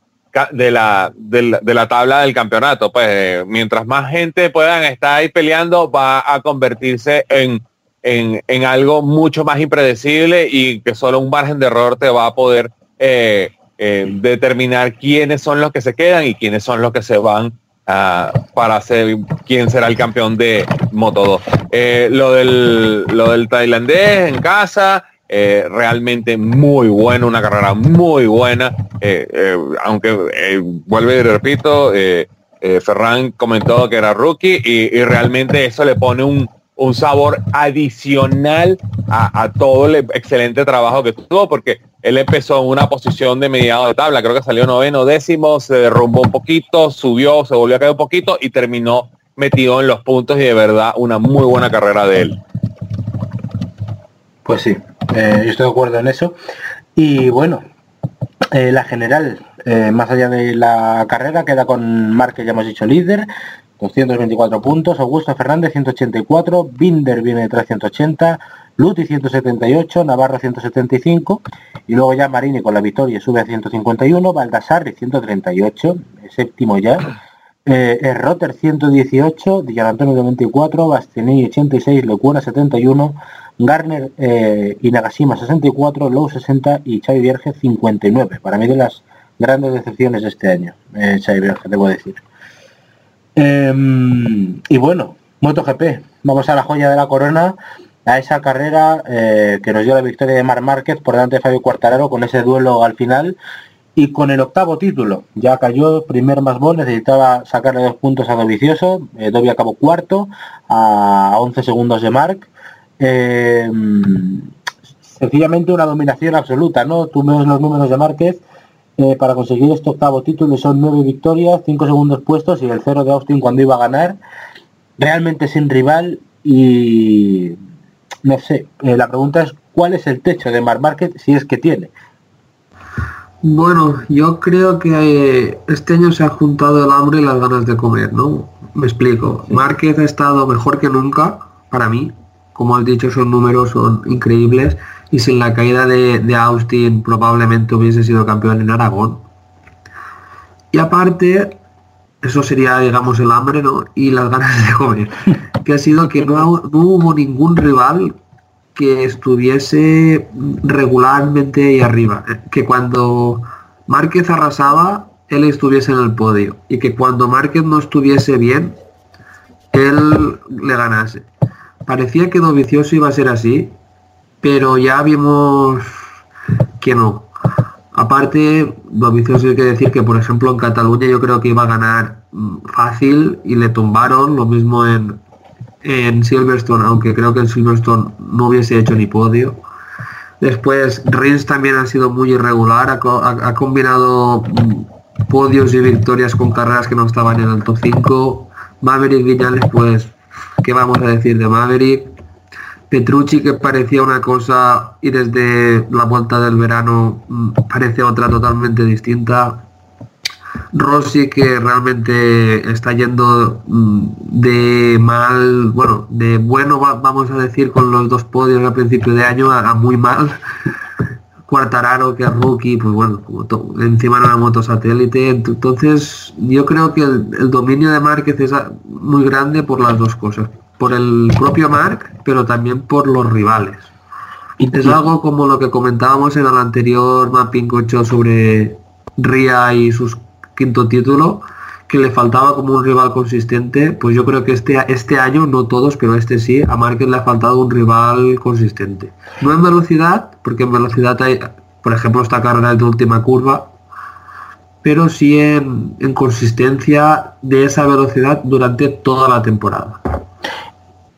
de la, de la, tabla del campeonato. Pues mientras más gente puedan estar ahí peleando, va a convertirse en en, algo mucho más impredecible y que solo un margen de error te va a poder eh, eh, determinar quiénes son los que se quedan y quiénes son los que se van ah, para hacer quién será el campeón de Moto 2. Eh, lo, del, lo del tailandés en casa, eh, realmente muy bueno, una carrera muy buena, aunque vuelve y repito, Ferran comentó que era rookie y realmente eso le pone un, un sabor adicional a, todo el excelente trabajo que tuvo, porque él empezó en una posición de mediado de tabla, creo que salió noveno, décimo, se derrumbó un poquito, subió, se volvió a caer un poquito y terminó metido en los puntos y de verdad una muy buena carrera de él. Pues sí, eh, yo estoy de acuerdo en eso. Y bueno, eh, la general, eh, más allá de la carrera, queda con Mark, que ya hemos dicho líder, 224 puntos, Augusto Fernández 184, Binder viene de 380, Luti 178, Navarro 175 y luego ya Marini con la victoria sube a 151, Baldassarri 138, séptimo ya, eh, Rotter 118, Antonio 94, Bastianini 86, Lecura 71, Garner eh, y Nagashima 64, Low 60 y Xavi Vierge 59. Para mí de las grandes decepciones de este año, eh, Xavi Vierge, debo decir. Em, y bueno, MotoGP, vamos a la joya de la corona, a esa carrera eh, que nos dio la victoria de Mar Márquez por delante de Fabio Quartararo con ese duelo al final y con el octavo título. Ya cayó primer más bol, necesitaba sacarle dos puntos a Dovicioso, eh, Dobby acabó cuarto a 11 segundos de Marc. Em, sencillamente una dominación absoluta, ¿no? Tú ves los números de Márquez eh, para conseguir este octavo título son nueve victorias, cinco segundos puestos y el cero de Austin cuando iba a ganar. Realmente sin rival y no sé, eh, la pregunta es cuál es el techo de Mar Market si es que tiene. Bueno, yo creo que eh, este año se ha juntado el hambre y las ganas de comer, ¿no? Me explico. Márquez ha estado mejor que nunca, para mí. Como has dicho, esos números son increíbles y sin la caída de, Austin probablemente hubiese sido campeón en Aragón. Y aparte, eso sería, digamos, el hambre, ¿no? Y las ganas de comer. Que ha sido que no, hubo ningún rival que estuviese regularmente ahí arriba. Que cuando Márquez arrasaba, él estuviese en el podio. Y que cuando Márquez no estuviese bien, él le ganase. Parecía que Dovicioso iba a ser así, pero ya vimos que no. Aparte, lo vicioso hay que decir que, por ejemplo, en Cataluña yo creo que iba a ganar fácil y le tumbaron, lo mismo en, en Silverstone, aunque creo que en Silverstone no hubiese hecho ni podio. Después, Rins también ha sido muy irregular, ha, combinado podios y victorias con carreras que no estaban en el top 5. Maverick Viñales, pues, ¿qué vamos a decir de Maverick? Petrucci que parecía una cosa y desde la vuelta del verano mm, parece otra totalmente distinta. Rossi que realmente está yendo mm, de mal, bueno, de bueno vamos a decir con los dos podios a principio de año a, muy mal. Cuartararo que es rookie, pues bueno, encima de una moto satélite. Entonces yo creo que el, el dominio de Márquez es muy grande por las dos cosas por el propio Mark, pero también por los rivales. Y es algo como lo que comentábamos en el anterior Mapping 8 sobre Ria y su quinto título, que le faltaba como un rival consistente, pues yo creo que este, este año, no todos, pero este sí, a Márquez le ha faltado un rival consistente. No en velocidad, porque en velocidad hay, por ejemplo, esta carrera de última curva, pero sí en, en consistencia de esa velocidad durante toda la temporada.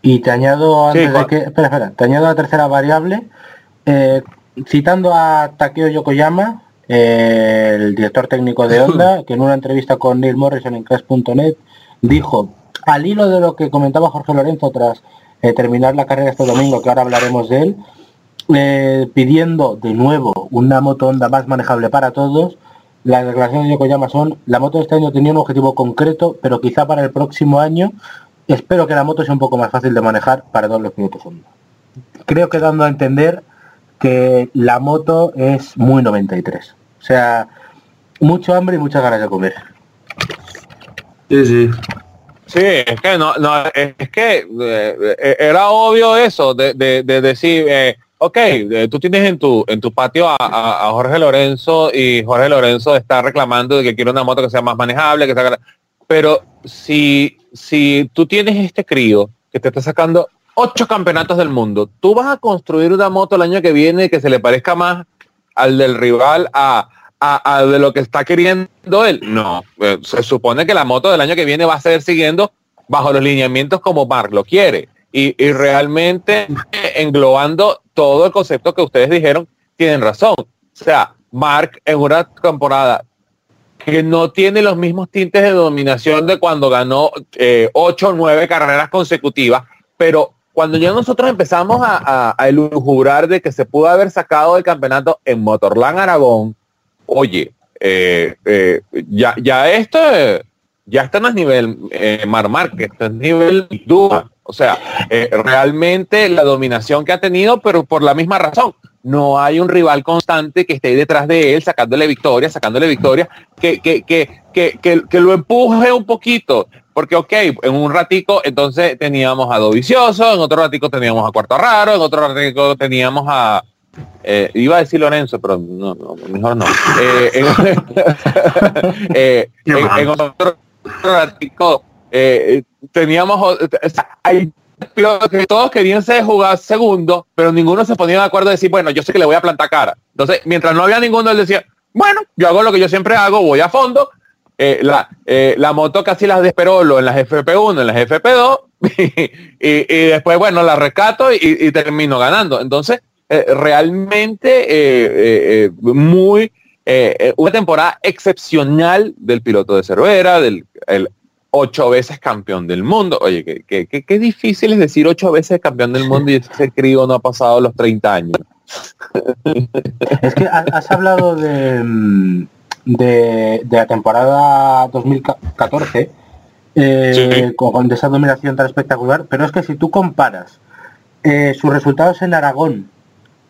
Y te añado antes de que. Espera, espera, te añado la tercera variable. Eh, citando a Takeo Yokoyama, el director técnico de Honda, que en una entrevista con Neil Morrison en Crash.net dijo, al hilo de lo que comentaba Jorge Lorenzo tras eh, terminar la carrera este domingo, que ahora hablaremos de él, eh, pidiendo de nuevo una moto Honda más manejable para todos, las declaraciones de Yokoyama son, la moto de este año tenía un objetivo concreto, pero quizá para el próximo año espero que la moto sea un poco más fácil de manejar para todos los pilotos Honda. Creo que dando a entender que la moto es muy 93. O sea, mucho hambre y muchas ganas de comer. Sí, sí. Sí, es que no, no es que eh, eh, era obvio eso de, decir, eh, ok, tú tienes en tu en tu patio a, a, Jorge Lorenzo y Jorge Lorenzo está reclamando de que quiere una moto que sea más manejable, que sea pero si, si tú tienes este crío que te está sacando ocho campeonatos del mundo, tú vas a construir una moto el año que viene que se le parezca más al del rival a, de lo que está queriendo él. No, eh, se supone que la moto del año que viene va a seguir siguiendo bajo los lineamientos como Mark lo quiere. Y, y realmente englobando todo el concepto que ustedes dijeron, tienen razón. O sea, Mark en una temporada que no tiene los mismos tintes de dominación de cuando ganó eh, ocho o nueve carreras consecutivas, pero cuando ya nosotros empezamos a, a, de que se pudo haber sacado el campeonato en Motorland Aragón, oye, eh, eh, ya, ya esto ya está en el nivel Mar Márquez, está en nivel Duma. O sea, realmente la dominación que ha tenido, pero por la misma razón no hay un rival constante que esté detrás de él sacándole victoria, sacándole victoria, que, que, que, que, que lo empuje un poquito. Porque, ok, en un ratico entonces teníamos a Dovicioso, en otro ratico teníamos a Cuarto Raro, en otro ratico teníamos a... Eh, iba a decir Lorenzo, pero no, mejor no. Eh, eh, en, otro ratico teníamos... que todos querían ser jugar segundo, pero ninguno se ponía de acuerdo de decir, bueno, yo sé que le voy a plantar cara. Entonces, mientras no había ninguno, él decía, bueno, yo hago lo que yo siempre hago, voy a fondo. Eh, la, eh, la moto casi las desperolo en las FP1, en las FP2, y, después, bueno, la rescato y, termino ganando. Entonces, eh, realmente muy, una temporada excepcional del piloto de Cervera, del el, ocho veces campeón del mundo. Oye, qué, qué, qué, difícil es decir ocho veces campeón del mundo y ese crío no ha pasado los 30 años. Es que has hablado de, mm, de, la temporada 2014 eh, con, esa dominación tan espectacular, pero es que si tú comparas eh, sus resultados en Aragón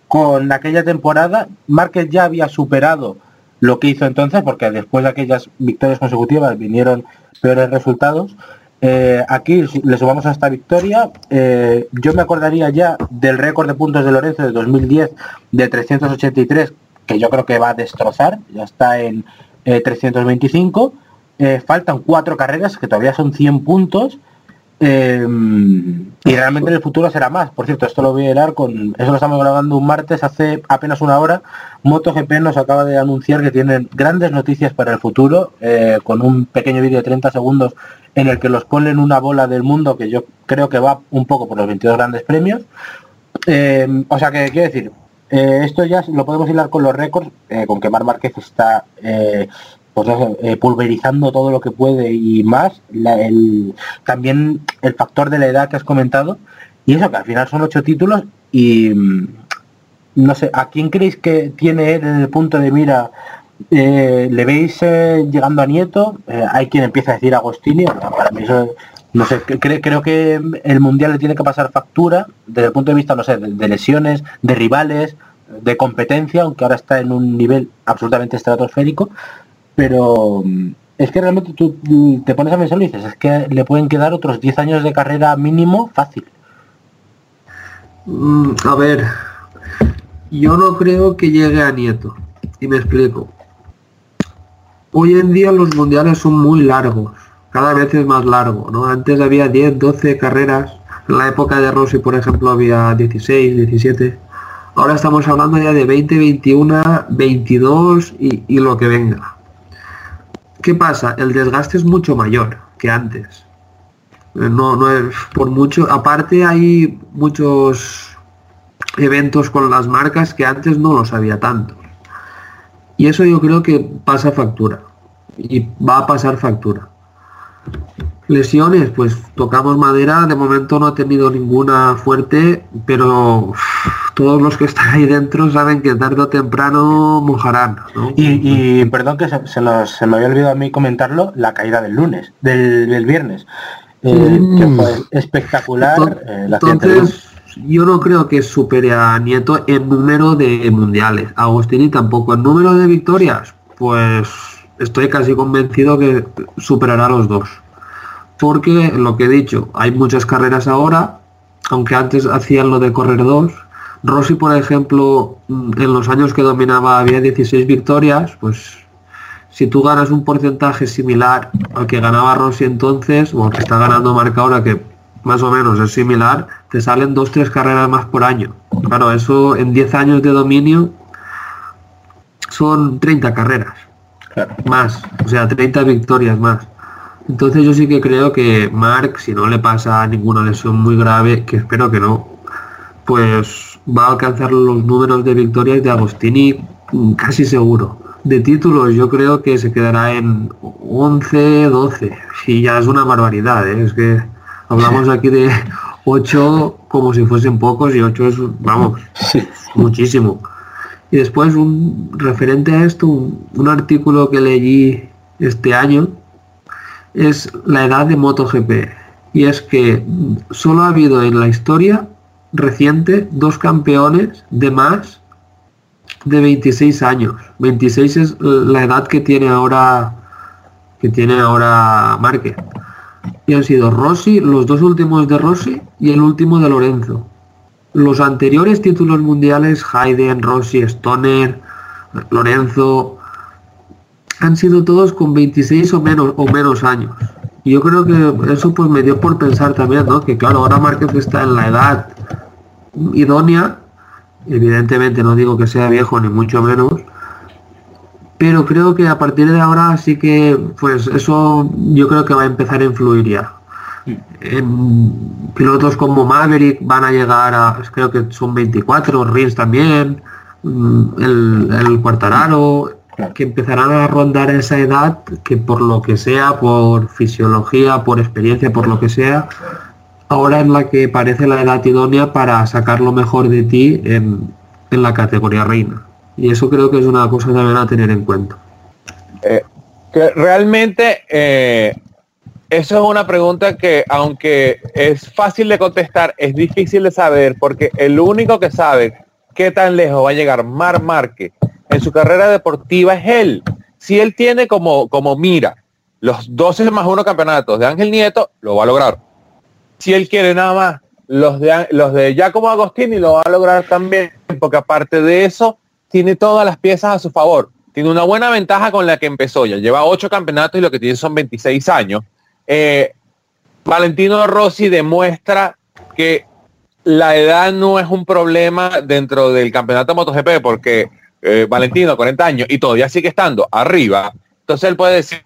con aquella temporada, Márquez ya había superado lo que hizo entonces, porque después de aquellas victorias consecutivas vinieron peores resultados. Eh, aquí le sumamos a esta victoria. Eh, yo me acordaría ya del récord de puntos de Lorenzo de 2010 de 383, que yo creo que va a destrozar, ya está en 325. Eh, faltan cuatro carreras, que todavía son 100 puntos. Em, y realmente en el futuro será más. Por cierto, esto lo voy a helar con. Eso lo estamos grabando un martes hace apenas una hora. MotoGP nos acaba de anunciar que tienen grandes noticias para el futuro, eh, con un pequeño vídeo de 30 segundos en el que los ponen una bola del mundo que yo creo que va un poco por los 22 grandes premios. Em, o sea que quiero decir, eh, esto ya lo podemos hilar con los récords, eh, con que Mar Márquez está pues pulverizando todo lo que puede y más, el, también el factor de la edad que has comentado, y eso que al final son ocho títulos y mm, no sé, ¿a quién creéis que tiene él en el punto de mira? Eh, ¿Le veis eh, llegando a Nieto? hay quien empieza a decir Agostini, para mí eso, no sé, creo que el Mundial le tiene que pasar factura desde el punto de vista, no sé, de lesiones, de rivales, de competencia, aunque ahora está en un nivel absolutamente estratosférico, pero mm, es que realmente tú mm, te pones a pensar y dices, es que le pueden quedar otros 10 años de carrera mínimo fácil. Mm, a ver, yo no creo que llegue a Nieto. Y me explico. Hoy en día los mundiales son muy largos. Cada vez es más largo, ¿no? Antes había 10, 12 carreras. En la época de Rossi, por ejemplo, había 16, 17. Ahora estamos hablando ya de 20, 21, 22 y, y lo que venga. ¿Qué pasa? El desgaste es mucho mayor que antes. Eh, no, no es por mucho. Aparte hay muchos eventos con las marcas que antes no los había tanto. Y eso yo creo que pasa factura. Y va a pasar factura. Lesiones, pues tocamos madera, de momento no ha tenido ninguna fuerte, pero todos los que están ahí dentro saben que tarde o temprano mojarán. Y, perdón que se, me había olvidado a mí comentarlo, la caída del lunes, del, viernes. Eh, que mm. fue espectacular. Eh, entonces, yo no creo que supere a Nieto en número de mundiales. Agostini tampoco. En número de victorias, pues estoy casi convencido que superará a los dos porque lo que he dicho, hay muchas carreras ahora, aunque antes hacían lo de correr dos. Rossi, por ejemplo, mm, en los años que dominaba había 16 victorias, pues si tú ganas un porcentaje similar al que ganaba Rossi entonces, o al que está ganando Marca ahora, que más o menos es similar, te salen dos, tres carreras más por año. Claro, eso en 10 años de dominio son 30 carreras. Más, o sea, 30 victorias más. Entonces yo sí que creo que Mark, si no le pasa ninguna lesión muy grave, que espero que no, pues va a alcanzar los números de victorias de Agostini casi seguro. De títulos yo creo que se quedará en 11, 12. Y ya es una barbaridad, ¿eh? es que hablamos aquí de 8 como si fuesen pocos y 8 es, vamos, muchísimo. Y después un referente a esto, un, artículo que leí este año es la edad de MotoGP. Y es que solo ha habido en la historia reciente dos campeones de más de 26 años. 26 es la edad que tiene ahora que tiene ahora Márquez. Y han sido Rossi, los dos últimos de Rossi y el último de Lorenzo. Los anteriores títulos mundiales, Hayden, Rossi, Stoner, Lorenzo, han sido todos con 26 o menos, o menos años. Y yo creo que eso pues me dio por pensar también, ¿no? Que claro, ahora Márquez está en la edad idónea, evidentemente no digo que sea viejo ni mucho menos, pero creo que a partir de ahora sí que pues eso yo creo que va a empezar a influir ya. En pilotos como Maverick van a llegar a, creo que son 24, Rins también, mm, el, el Cuartararo, que empezarán a rondar esa edad que por lo que sea, por fisiología, por experiencia, por lo que sea, ahora es la que parece la edad idónea para sacar lo mejor de ti en, la categoría reina. Y eso creo que es una cosa también a tener en cuenta. Eh, que realmente eh, eso es una pregunta que aunque es fácil de contestar, es difícil de saber porque el único que sabe qué tan lejos va a llegar Mar Márquez en su carrera deportiva es él. Si él tiene como, como mira los 12 más 1 campeonatos de Ángel Nieto, lo va a lograr si él quiere nada más los de los de Giacomo Agostini lo va a lograr también, porque aparte de eso, tiene todas las piezas a su favor. Tiene una buena ventaja con la que empezó. Ya lleva ocho campeonatos y lo que tiene son 26 años. Eh, Valentino Rossi demuestra que la edad no es un problema dentro del campeonato MotoGP, porque eh, Valentino, 40 años, y todavía sigue estando arriba. Entonces él puede decir,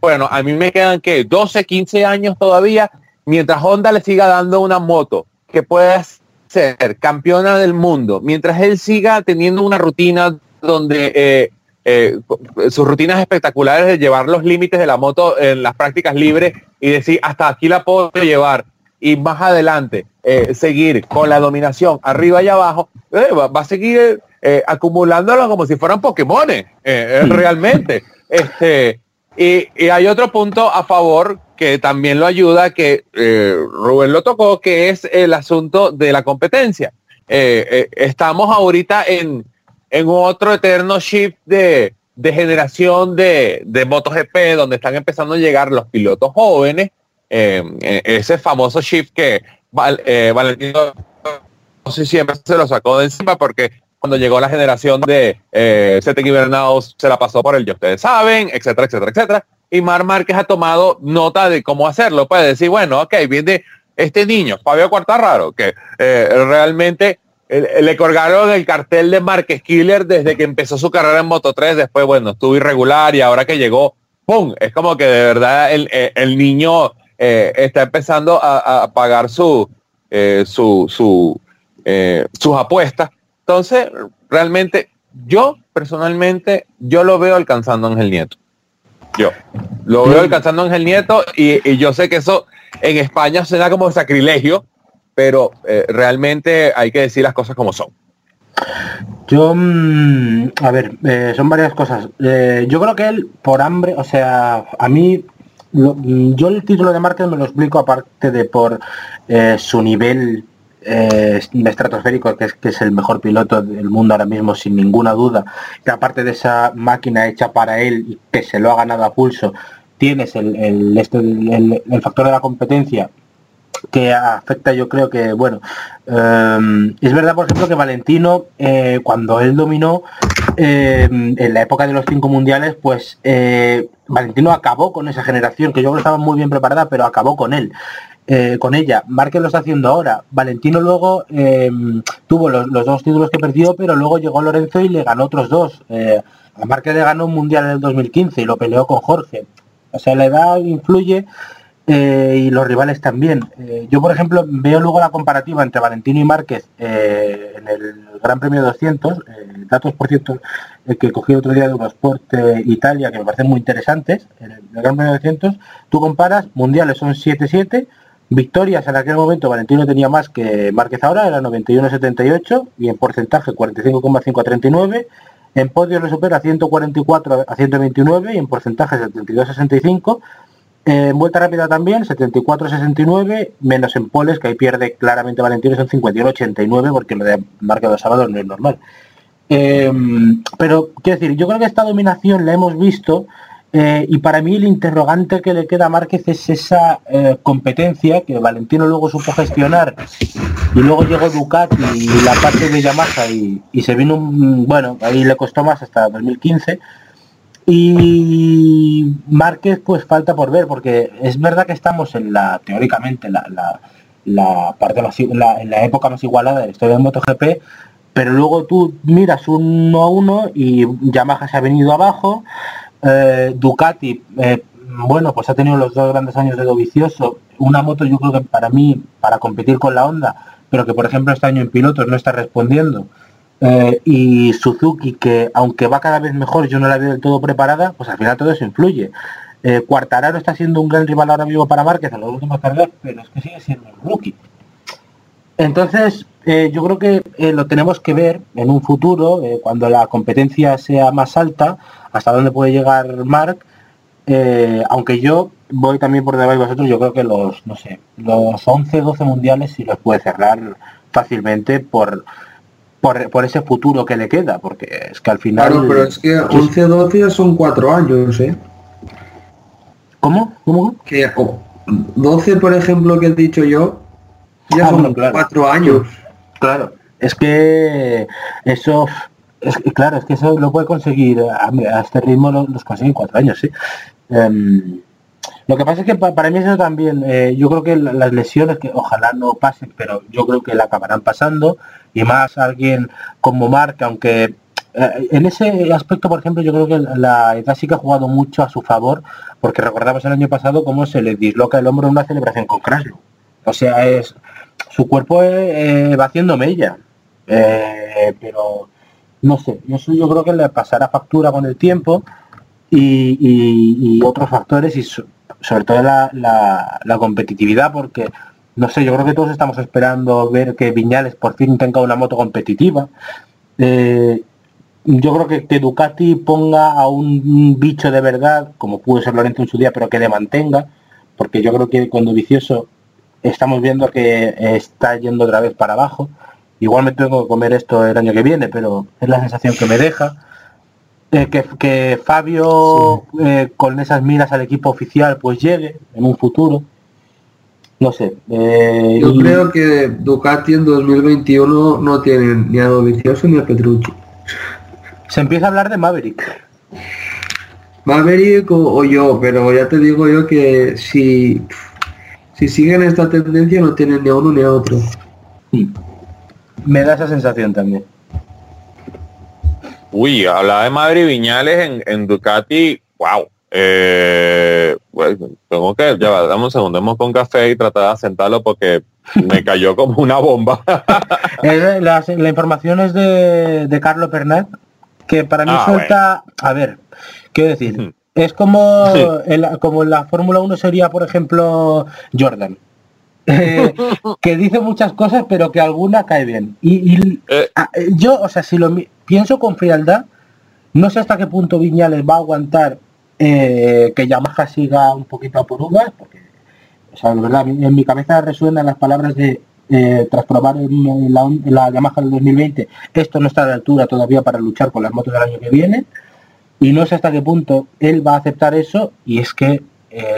bueno, a mí me quedan que 12, 15 años todavía mientras Honda le siga dando una moto que pueda ser campeona del mundo, mientras él siga teniendo una rutina donde eh, eh, sus rutinas espectaculares de llevar los límites de la moto en las prácticas libres y decir hasta aquí la puedo llevar y más adelante eh, seguir con la dominación arriba y abajo, va, va, a seguir acumulándolo como si fueran Pokémon realmente. Este, y, hay otro punto a favor que también lo ayuda, que eh, Rubén lo tocó, que es el asunto de la competencia. Eh, eh, estamos ahorita en, en otro eterno shift de, de generación de, de MotoGP, donde están empezando a llegar los pilotos jóvenes, ese famoso shift que Valentino no siempre se lo sacó de encima porque cuando llegó la generación de eh, Sete se la pasó por el, ya ustedes saben, etcétera, etcétera, etcétera y Mar Márquez ha tomado nota de cómo hacerlo. Puede decir, bueno, ok, viene este niño, Fabio Cuartarraro, que eh, realmente eh, le colgaron el cartel de Márquez Killer desde que empezó su carrera en Moto 3, después, bueno, estuvo irregular y ahora que llegó, ¡pum! Es como que de verdad el, eh, niño está empezando a, pagar su, su, su sus apuestas. Entonces, realmente, yo personalmente, yo lo veo alcanzando a Ángel Nieto. Yo. Lo veo alcanzando a Ángel Nieto y, yo sé que eso en España suena como sacrilegio, pero eh, realmente hay que decir las cosas como son. Yo, mm, a ver, eh, son varias cosas. Eh, yo creo que él, por hambre, o sea, a mí, yo el título de Márquez me lo explico aparte de por su nivel eh, estratosférico, que es, que es el mejor piloto del mundo ahora mismo, sin ninguna duda, que aparte de esa máquina hecha para él y que se lo ha ganado a pulso, tienes el, el, este, el, factor de la competencia que afecta yo creo que, bueno, em, es verdad por ejemplo que Valentino, eh, cuando él dominó em, en la época de los cinco mundiales, pues eh, Valentino acabó con esa generación, que yo creo que estaba muy bien preparada, pero acabó con él. Eh, con ella. Márquez lo está haciendo ahora. Valentino luego em, tuvo los, dos títulos que perdió, pero luego llegó Lorenzo y le ganó otros dos. a Márquez le ganó un mundial en el 2015 y lo peleó con Jorge. O sea, la edad influye eh, y los rivales también. Eh, yo, por ejemplo, veo luego la comparativa entre Valentino y Márquez eh, en el Gran Premio 200, datos, por cierto, que cogí otro día de Eurosport Italia, que me parecen muy interesantes. En el, Gran Premio 200, tú comparas, mundiales son 7-7, victorias en aquel momento Valentino tenía más que Márquez ahora, era 91-78, y en porcentaje 45,5 a 39. En podio le supera 144 a 129 y en porcentaje 72 a 65 en vuelta rápida también, 74-69, menos en poles, que ahí pierde claramente Valentino, son 51-89, porque lo de marca de sábados no es normal. Em, pero, quiero decir, yo creo que esta dominación la hemos visto, eh, y para mí el interrogante que le queda a Márquez es esa eh, competencia que Valentino luego supo gestionar, y luego llegó Ducati y la parte de Yamaha, y, y se vino un, bueno, ahí le costó más hasta 2015, y Márquez, pues falta por ver, porque es verdad que estamos en la, teóricamente, la, la, parte más, la, en la época más igualada de la historia del MotoGP, pero luego tú miras uno a uno y Yamaha se ha venido abajo, eh, Ducati, eh, bueno, pues ha tenido los dos grandes años de Dovicioso, una moto yo creo que para mí, para competir con la Honda, pero que por ejemplo este año en pilotos no está respondiendo, eh, y Suzuki, que aunque va cada vez mejor, yo no la veo del todo preparada, pues al final todo eso influye. Eh, Cuartararo está siendo un gran rival ahora mismo para Márquez en los últimos carreras, pero es que sigue siendo un rookie. Entonces, eh, yo creo que lo tenemos que ver en un futuro, cuando la competencia sea más alta, hasta dónde puede llegar Mark. aunque yo voy también por debajo de vosotros, yo creo que los, no sé, los 11, 12 mundiales sí los puede cerrar fácilmente por, por, ese futuro que le queda, porque es que al final... Claro, pero es que 11-12 son cuatro años, ¿eh? ¿Cómo? ¿Cómo? Que 12, por ejemplo, que he dicho yo, ya ah, son cuatro años. Claro, es que eso... Es, claro, es que eso lo puede conseguir a, este ritmo los, los consiguen cuatro años, sí. Em, lo que pasa es que para mí eso también, eh, yo creo que las lesiones, que ojalá no pasen, pero yo creo que la acabarán pasando, y más alguien como Mark, aunque eh, en ese aspecto, por ejemplo, yo creo que la edad sí que ha jugado mucho a su favor, porque recordamos el año pasado cómo se le disloca el hombro en una celebración con Krasno. O sea, es su cuerpo eh, va haciendo mella, pero no sé, eso yo creo que le pasará factura con el tiempo y, otros factores y sobre todo la, la, competitividad, porque no sé, yo creo que todos estamos esperando ver que Viñales por fin tenga una moto competitiva. Eh, yo creo que, que, Ducati ponga a un bicho de verdad, como pudo ser Lorenzo en su día, pero que le mantenga, porque yo creo que cuando vicioso estamos viendo que está yendo otra vez para abajo. Igual me tengo que comer esto el año que viene, pero es la sensación que me deja. Eh, que, Fabio eh, con esas miras al equipo oficial pues llegue en un futuro. No sé. Eh, Yo creo que Ducati en 2021 no tiene ni a Dovizioso ni a Petrucci. Se empieza a hablar de Maverick. Maverick o, yo, pero ya te digo yo que si, si siguen esta tendencia no tienen ni a uno ni a otro. Me da esa sensación también. Uy, hablaba de Madrid Viñales en, Ducati, wow. Eh, tengo que, ya dame un segundo, hemos con café y tratar de sentarlo porque me cayó como una bomba. la, información es de, Carlos Pernat, que para mí ah, suelta, a ver, quiero decir, es como, como la Fórmula 1 sería, por ejemplo, Jordan. Eh, que dice muchas cosas, pero que alguna cae bien. Y, eh. yo, o sea, si lo pienso con frialdad, no sé hasta qué punto Viñales va a aguantar eh, que Yamaha siga un poquito a por uvas, porque, o sea, verdad, en mi cabeza resuenan las palabras de tras probar en la, la, Yamaha del 2020, esto no está a la altura todavía para luchar con las motos del año que viene, y no sé hasta qué punto él va a aceptar eso, y es que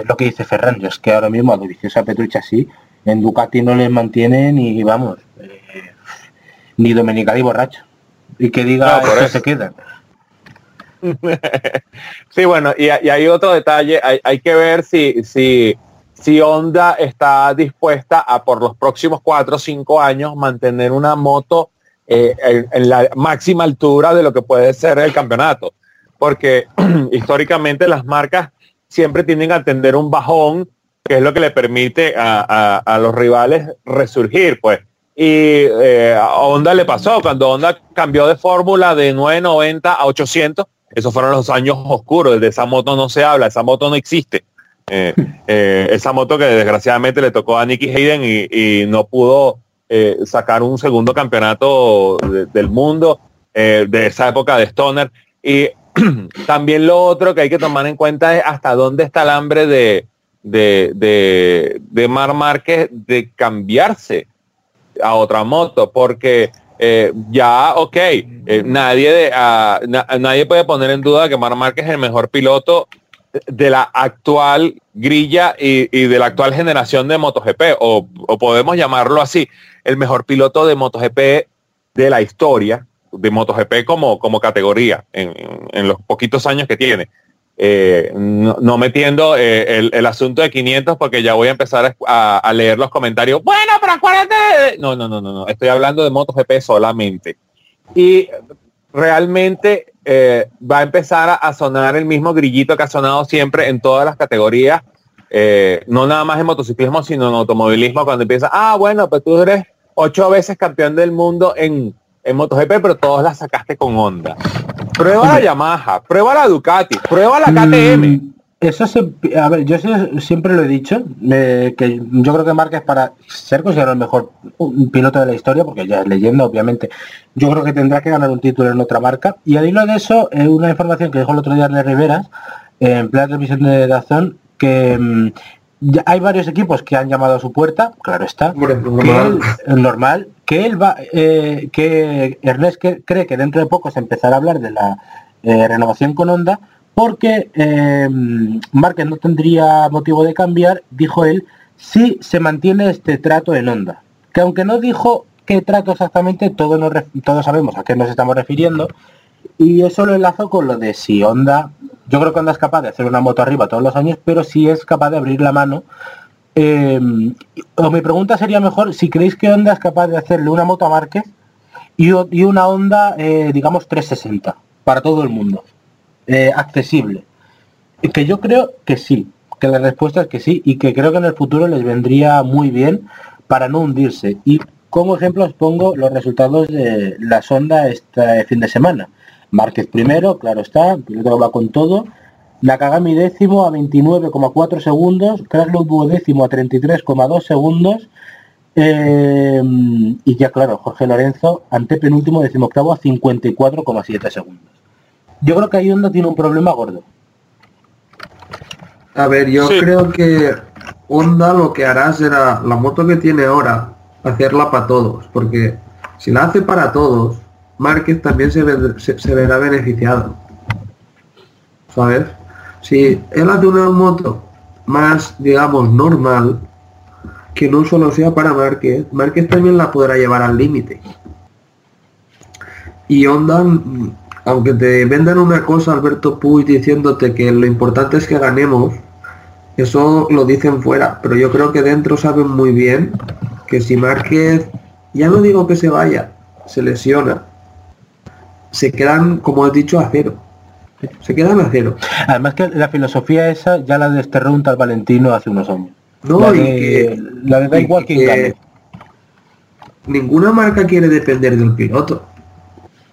lo que dice Ferran, es que ahora mismo a Doviciosa Petrucci así, En Ducati no les mantienen y vamos, eh, ni Domenicali borracho. Y que diga No, por eso. se quedan. sí, bueno, y, y hay otro detalle, hay, hay que ver si, si, si Honda está dispuesta a por los próximos cuatro o cinco años mantener una moto eh, en, en la máxima altura de lo que puede ser el campeonato. Porque históricamente las marcas siempre tienden a tener un bajón, que es lo que le permite a, a- a los rivales resurgir, pues. Y eh, a Honda le pasó, cuando Honda cambió de fórmula de 990 a 800, esos fueron los años oscuros, de esa moto no se habla, esa moto no existe. Eh, eh, esa moto que desgraciadamente le tocó a Nicky Hayden y, y no pudo eh, sacar un segundo campeonato de- del mundo de esa época de Stoner. Y también lo otro que hay que tomar en cuenta es hasta dónde está el hambre de, de, de, de Mar Márquez de cambiarse a otra moto, porque eh, ya, ok, eh, nadie, de, ah, na- nadie puede poner en duda que Mar Márquez es el mejor piloto de la actual grilla y, y de la actual generación de MotoGP, o, o podemos llamarlo así, el mejor piloto de MotoGP de la historia, de MotoGP como, como categoría, en, en- los poquitos años que tiene. Eh, no, metiendo eh, el, el asunto de 500 porque ya voy a empezar a, a- leer los comentarios. Bueno, pero acuérdate. de-". No, no, no, no, no. Estoy hablando de MotoGP solamente. Y realmente eh, va a empezar a, sonar el mismo grillito que ha sonado siempre en todas las categorías. no nada más en motociclismo, sino en automovilismo, cuando empieza, ah, bueno, pues tú eres ocho veces campeón del mundo en, en MotoGP, pero todos la sacaste con Honda. Prueba la. Yamaha, prueba la Ducati, prueba la KTM. Mm, Eso se, a ver, yo siempre lo he dicho, eh, que yo creo que Márquez para ser considerado el mejor piloto de la historia, porque ya es leyenda, obviamente, yo creo que tendrá que ganar un título en otra marca. Y al hilo de eso, eh, una información que dijo el otro día de Riveras, eh, en plena televisión de Dazón, que mm, ya hay varios equipos que han llamado a su puerta, claro está, que normal. él, normal, que él va, eh, que Ernest cree que dentro de poco se empezará a hablar de la eh, renovación con Honda, porque eh, Márquez no tendría motivo de cambiar, dijo él, si se mantiene este trato en Honda. Que aunque no dijo qué trato exactamente, todos, nos todos sabemos a qué nos estamos refiriendo, y eso lo enlazo con lo de si Honda, yo creo que Honda es capaz de hacer una moto arriba todos los años, pero si es capaz de abrir la mano. Eh, o mi pregunta sería mejor si creéis que Honda es capaz de hacerle una moto a Márquez y, una Honda, eh, digamos, 360 para todo el mundo, eh, accesible. Que yo creo que sí, que la respuesta es que sí y que creo que en el futuro les vendría muy bien para no hundirse. Y como ejemplo os pongo los resultados de la sonda este fin de semana. Márquez primero, claro está, piloto que va con todo. Nakagami décimo a 29,4 segundos, Kraslow duodécimo a 33,2 segundos. eh, y ya claro, Jorge Lorenzo ante penúltimo decimoctavo a 54,7 segundos. Yo creo que ahí Honda tiene un problema gordo. A ver, yo Sí. creo que Honda lo que hará será la moto que tiene ahora, hacerla para todos, porque si la hace para todos, Márquez también se, ve- se- se verá beneficiado. ¿Sabes? Si él hace una moto más, digamos, normal, que no solo sea para Márquez, Márquez también la podrá llevar al límite. Y Honda, mm, aunque te vendan una cosa, Alberto Puig, diciéndote que lo importante es que ganemos, eso lo dicen fuera, pero yo creo que dentro saben muy bien que si Márquez, ya no digo que se vaya, se lesiona, se quedan, como he dicho, a cero. Se quedan a cero. Además que la filosofía esa ya la desterró un tal Valentino hace unos años. No, la, y que- la de da igual que ninguna marca quiere depender del piloto.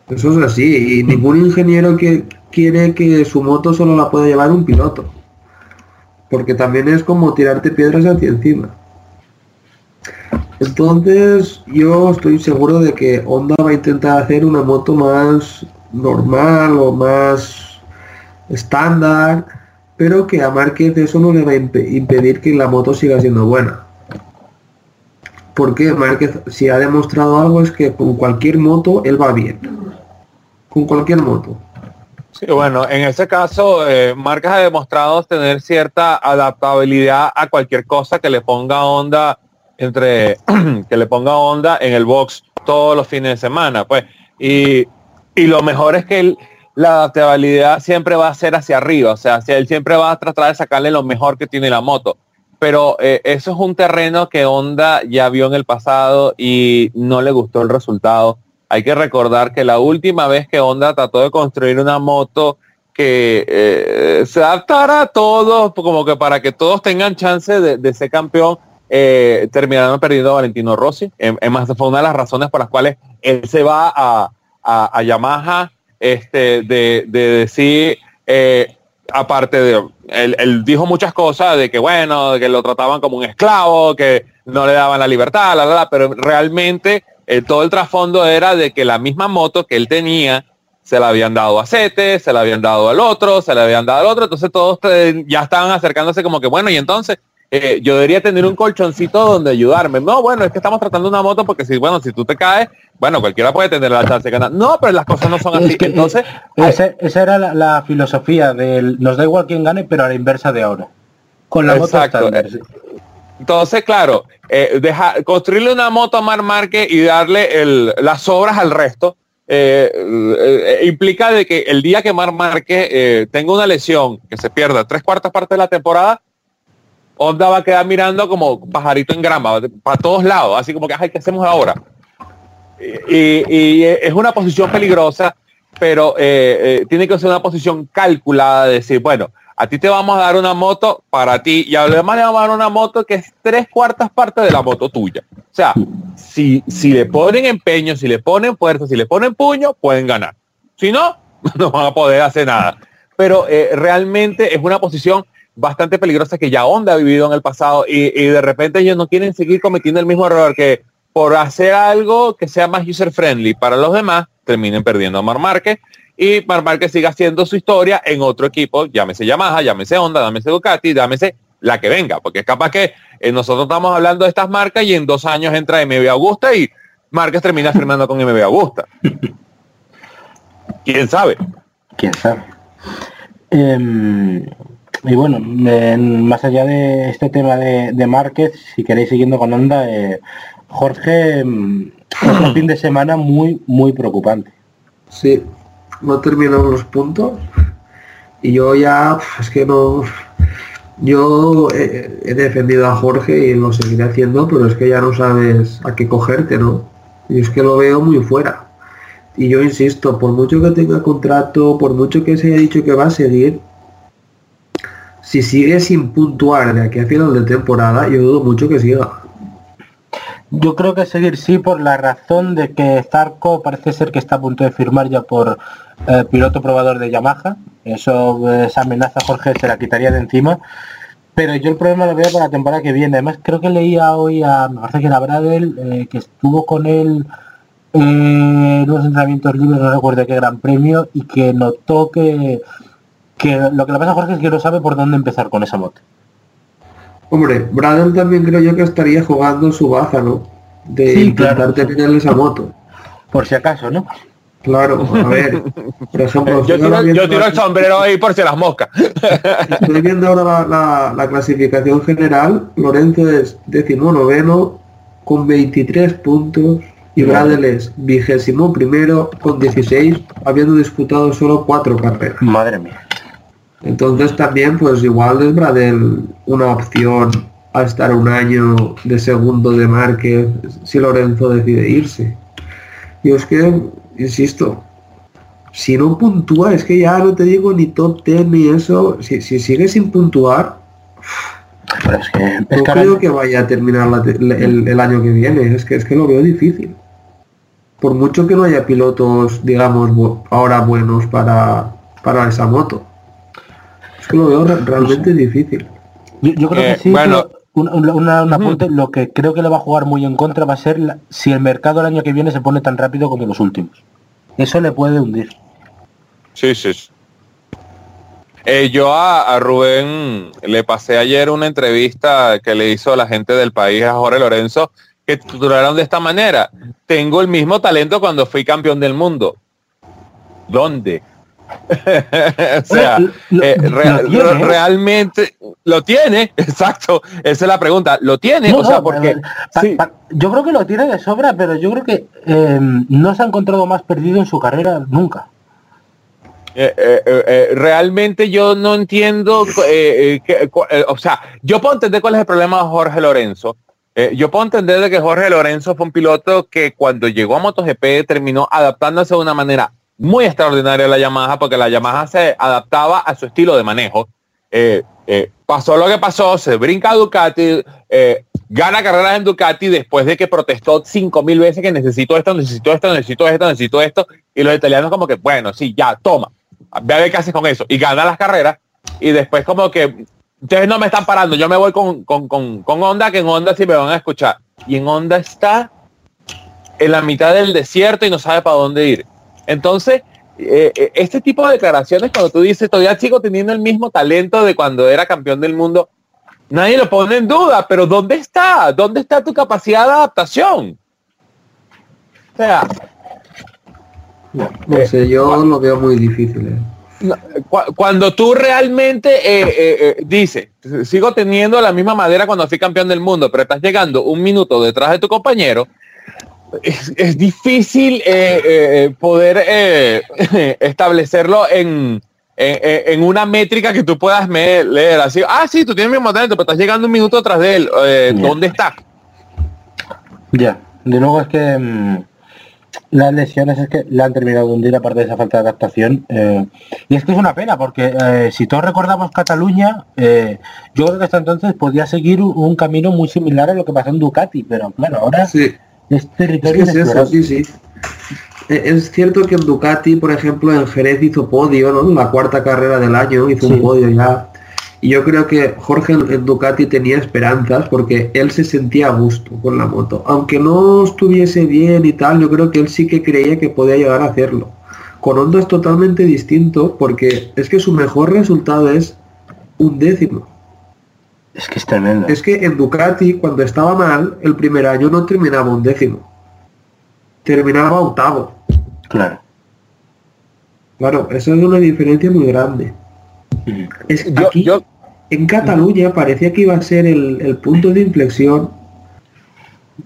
Eso es así. Y ningún ingeniero que quiere que su moto solo la pueda llevar un piloto. Porque también es como tirarte piedras hacia encima. Entonces yo estoy seguro de que Honda va a intentar hacer una moto más normal o más estándar, pero que a Márquez eso no le va a impe- impedir que la moto siga siendo buena. Porque Márquez, si ha demostrado algo, es que con cualquier moto él va bien. Con cualquier moto. Sí, bueno, en ese caso, eh, ha demostrado tener cierta adaptabilidad a cualquier cosa que le ponga onda entre que le ponga onda en el box todos los fines de semana, pues. Y, y lo mejor es que el, la adaptabilidad siempre va a ser hacia arriba, o sea, él siempre va a tratar de sacarle lo mejor que tiene la moto. Pero eh, eso es un terreno que Honda ya vio en el pasado y no le gustó el resultado. Hay que recordar que la última vez que Honda trató de construir una moto que eh, se adaptara a todos, como que para que todos tengan chance de, ser campeón, eh, terminaron perdiendo a Valentino Rossi. Es más, fue una de las razones por las cuales él se va a, a Yamaha este, de, decir, eh, aparte de, él, dijo muchas cosas de que, bueno, de que lo trataban como un esclavo, que no le daban la libertad, la, la, pero realmente eh, todo el trasfondo era de que la misma moto que él tenía se la habían dado a Sete, se la habían dado al otro, se la habían dado al otro, entonces todos ya estaban acercándose como que, bueno, y entonces eh, yo debería tener un colchoncito donde ayudarme. No, bueno, es que estamos tratando una moto porque si, bueno, si tú te caes, bueno, cualquiera puede tener la chance de ganar. No, pero las cosas no son así. que, Entonces, esa era la, filosofía del nos da igual quién gane, pero a la inversa de ahora. Con la moto Entonces, claro, eh, deja, construirle una moto a Mar Márquez y darle el, las obras al resto, eh, implica de que el día que Mar Márquez tenga una lesión, que se pierda tres cuartas partes de la temporada, Onda va a quedar mirando como pajarito en grama, para todos lados, así como que, ay, ¿qué hacemos ahora? Y, es una posición peligrosa, pero eh, eh, tiene que ser una posición calculada, de decir, bueno, a ti te vamos a dar una moto para ti y a los demás le vamos a dar una moto que es tres cuartas partes de la moto tuya. O sea, si, si le ponen empeño, si le ponen fuerza, si le ponen puño, pueden ganar. Si no, no van a poder hacer nada. Pero eh, realmente es una posición bastante peligrosa que ya Honda ha vivido en el pasado y, de repente ellos no quieren seguir cometiendo el mismo error que por hacer algo que sea más user friendly para los demás, terminen perdiendo a Mar Márquez y Mar Márquez siga haciendo su historia en otro equipo, llámese Yamaha, llámese Honda, llámese Ducati, llámese la que venga, porque es capaz que eh, nosotros estamos hablando de estas marcas y en dos años entra MB Augusta y Márquez termina firmando con MB Augusta. ¿Quién sabe? ¿Quién sabe? Em, y bueno, más allá de este tema de, de Márquez, si queréis siguiendo con onda, eh, Jorge, un mm, fin de semana muy, muy preocupante. Sí, no terminaron los puntos y yo ya, es que no, yo he, defendido a Jorge y lo seguiré haciendo, pero es que ya no sabes a qué cogerte, ¿no? Y es que lo veo muy fuera. Y yo insisto, por mucho que tenga contrato, por mucho que se haya dicho que va a seguir, si sigue sin puntuar de aquí a final de temporada, yo dudo mucho que siga. Yo creo que seguir sí por la razón de que Zarco parece ser que está a punto de firmar ya por eh, piloto probador de Yamaha. Eso, esa amenaza Jorge se la quitaría de encima. Pero yo el problema lo veo para la temporada que viene. Además creo que leía hoy a, me parece que era Bradel, eh, que estuvo con él en unos entrenamientos libres, no recuerdo qué gran premio, y que notó que que lo que le pasa a Jorge es que no sabe por dónde empezar con esa moto. Hombre, Bradel también creo yo que estaría jugando su baza, ¿no? De intentar tener esa moto. Por si acaso, ¿no? Claro, a ver, por ejemplo... yo, tiro, el sombrero ahí por si las moscas. Estoy viendo ahora la, clasificación general. Lorenzo es noveno con 23 puntos y Bradel es vigésimo primero con 16, habiendo disputado solo cuatro carreras. Madre mía. Entonces también pues igual es Bradel una opción a estar un año de segundo de Márquez si Lorenzo decide irse. Y es que, insisto, si no puntúa, es que ya no te digo ni top 10 ni eso, si, sigue sin puntuar, no creo que vaya a terminar el, año que viene, es que, es que lo veo difícil. Por mucho que no haya pilotos, digamos, ahora buenos para, para esa moto lo veo realmente difícil. Yo, creo que eh, sí, bueno, una, lo que creo que le va a jugar muy en contra va a ser si el mercado el año que viene se pone tan rápido como los últimos. Eso le puede hundir. Sí, sí. Eh, yo a, Rubén le pasé ayer una entrevista que le hizo la gente del país a Jorge Lorenzo que titularon de esta manera. Tengo el mismo talento cuando fui campeón del mundo. ¿Dónde? o sea, eh, realmente lo tiene, exacto. Esa es la pregunta. ¿Lo tiene? o sea, porque yo creo que lo tiene de sobra, pero yo creo que eh, no se ha encontrado más perdido en su carrera nunca. Eh, realmente yo no entiendo, o sea, yo puedo entender cuál es el problema de Jorge Lorenzo. yo puedo entender de que Jorge Lorenzo fue un piloto que cuando llegó a MotoGP terminó adaptándose de una manera muy extraordinaria la Yamaha porque la Yamaha se adaptaba a su estilo de manejo. Eh, eh, pasó lo que pasó, se brinca a Ducati, eh, gana carreras en Ducati después de que protestó cinco mil veces que necesito esto, necesito esto, necesito esto, necesito esto. Y los italianos como que, bueno, sí, ya, toma, ve a ver qué haces con eso. Y gana las carreras y después como que, ustedes no me están parando, yo me voy con, con, con, con Honda, que en Honda sí me van a escuchar. Y en Honda está en la mitad del desierto y no sabe para dónde ir. Entonces, eh, eh, este tipo de declaraciones, cuando tú dices, todavía sigo teniendo el mismo talento de cuando era campeón del mundo, nadie lo pone en duda, pero ¿dónde está? ¿Dónde está tu capacidad de adaptación? O sea, no, sé, yo lo veo muy difícil. Eh. Cuando tú realmente dices, sigo teniendo la misma madera cuando fui campeón del mundo, pero estás llegando un minuto detrás de tu compañero, es, difícil eh, eh, poder eh, establecerlo en, en, una métrica que tú puedas leer así. Ah, sí, tú tienes mi mismo talento, pero estás llegando un minuto atrás de él. ¿Dónde está? Ya, de nuevo es que mm, las lesiones es que le han terminado de hundir aparte de esa falta de adaptación. y es que es una pena, porque si todos recordamos Cataluña, yo creo que hasta entonces podía seguir un, camino muy similar a lo que pasó en Ducati, pero claro, ahora sí. Es territorio es, eso, sí, sí. Eh, es cierto que en Ducati, por ejemplo, en Jerez hizo podio, ¿no? La cuarta carrera del año hizo un podio ya. Y yo creo que Jorge en Ducati tenía esperanzas porque él se sentía a gusto con la moto. Aunque no estuviese bien y tal, yo creo que él sí que creía que podía llegar a hacerlo. Con Honda es totalmente distinto porque es que su mejor resultado es un décimo. Es que es tremendo. Es que en Ducati, cuando estaba mal, el primer año no terminaba un décimo. Terminaba octavo. Claro. Claro, eso es una diferencia muy grande. Mm. Es, aquí, en Cataluña parecía que iba a ser el, punto de inflexión,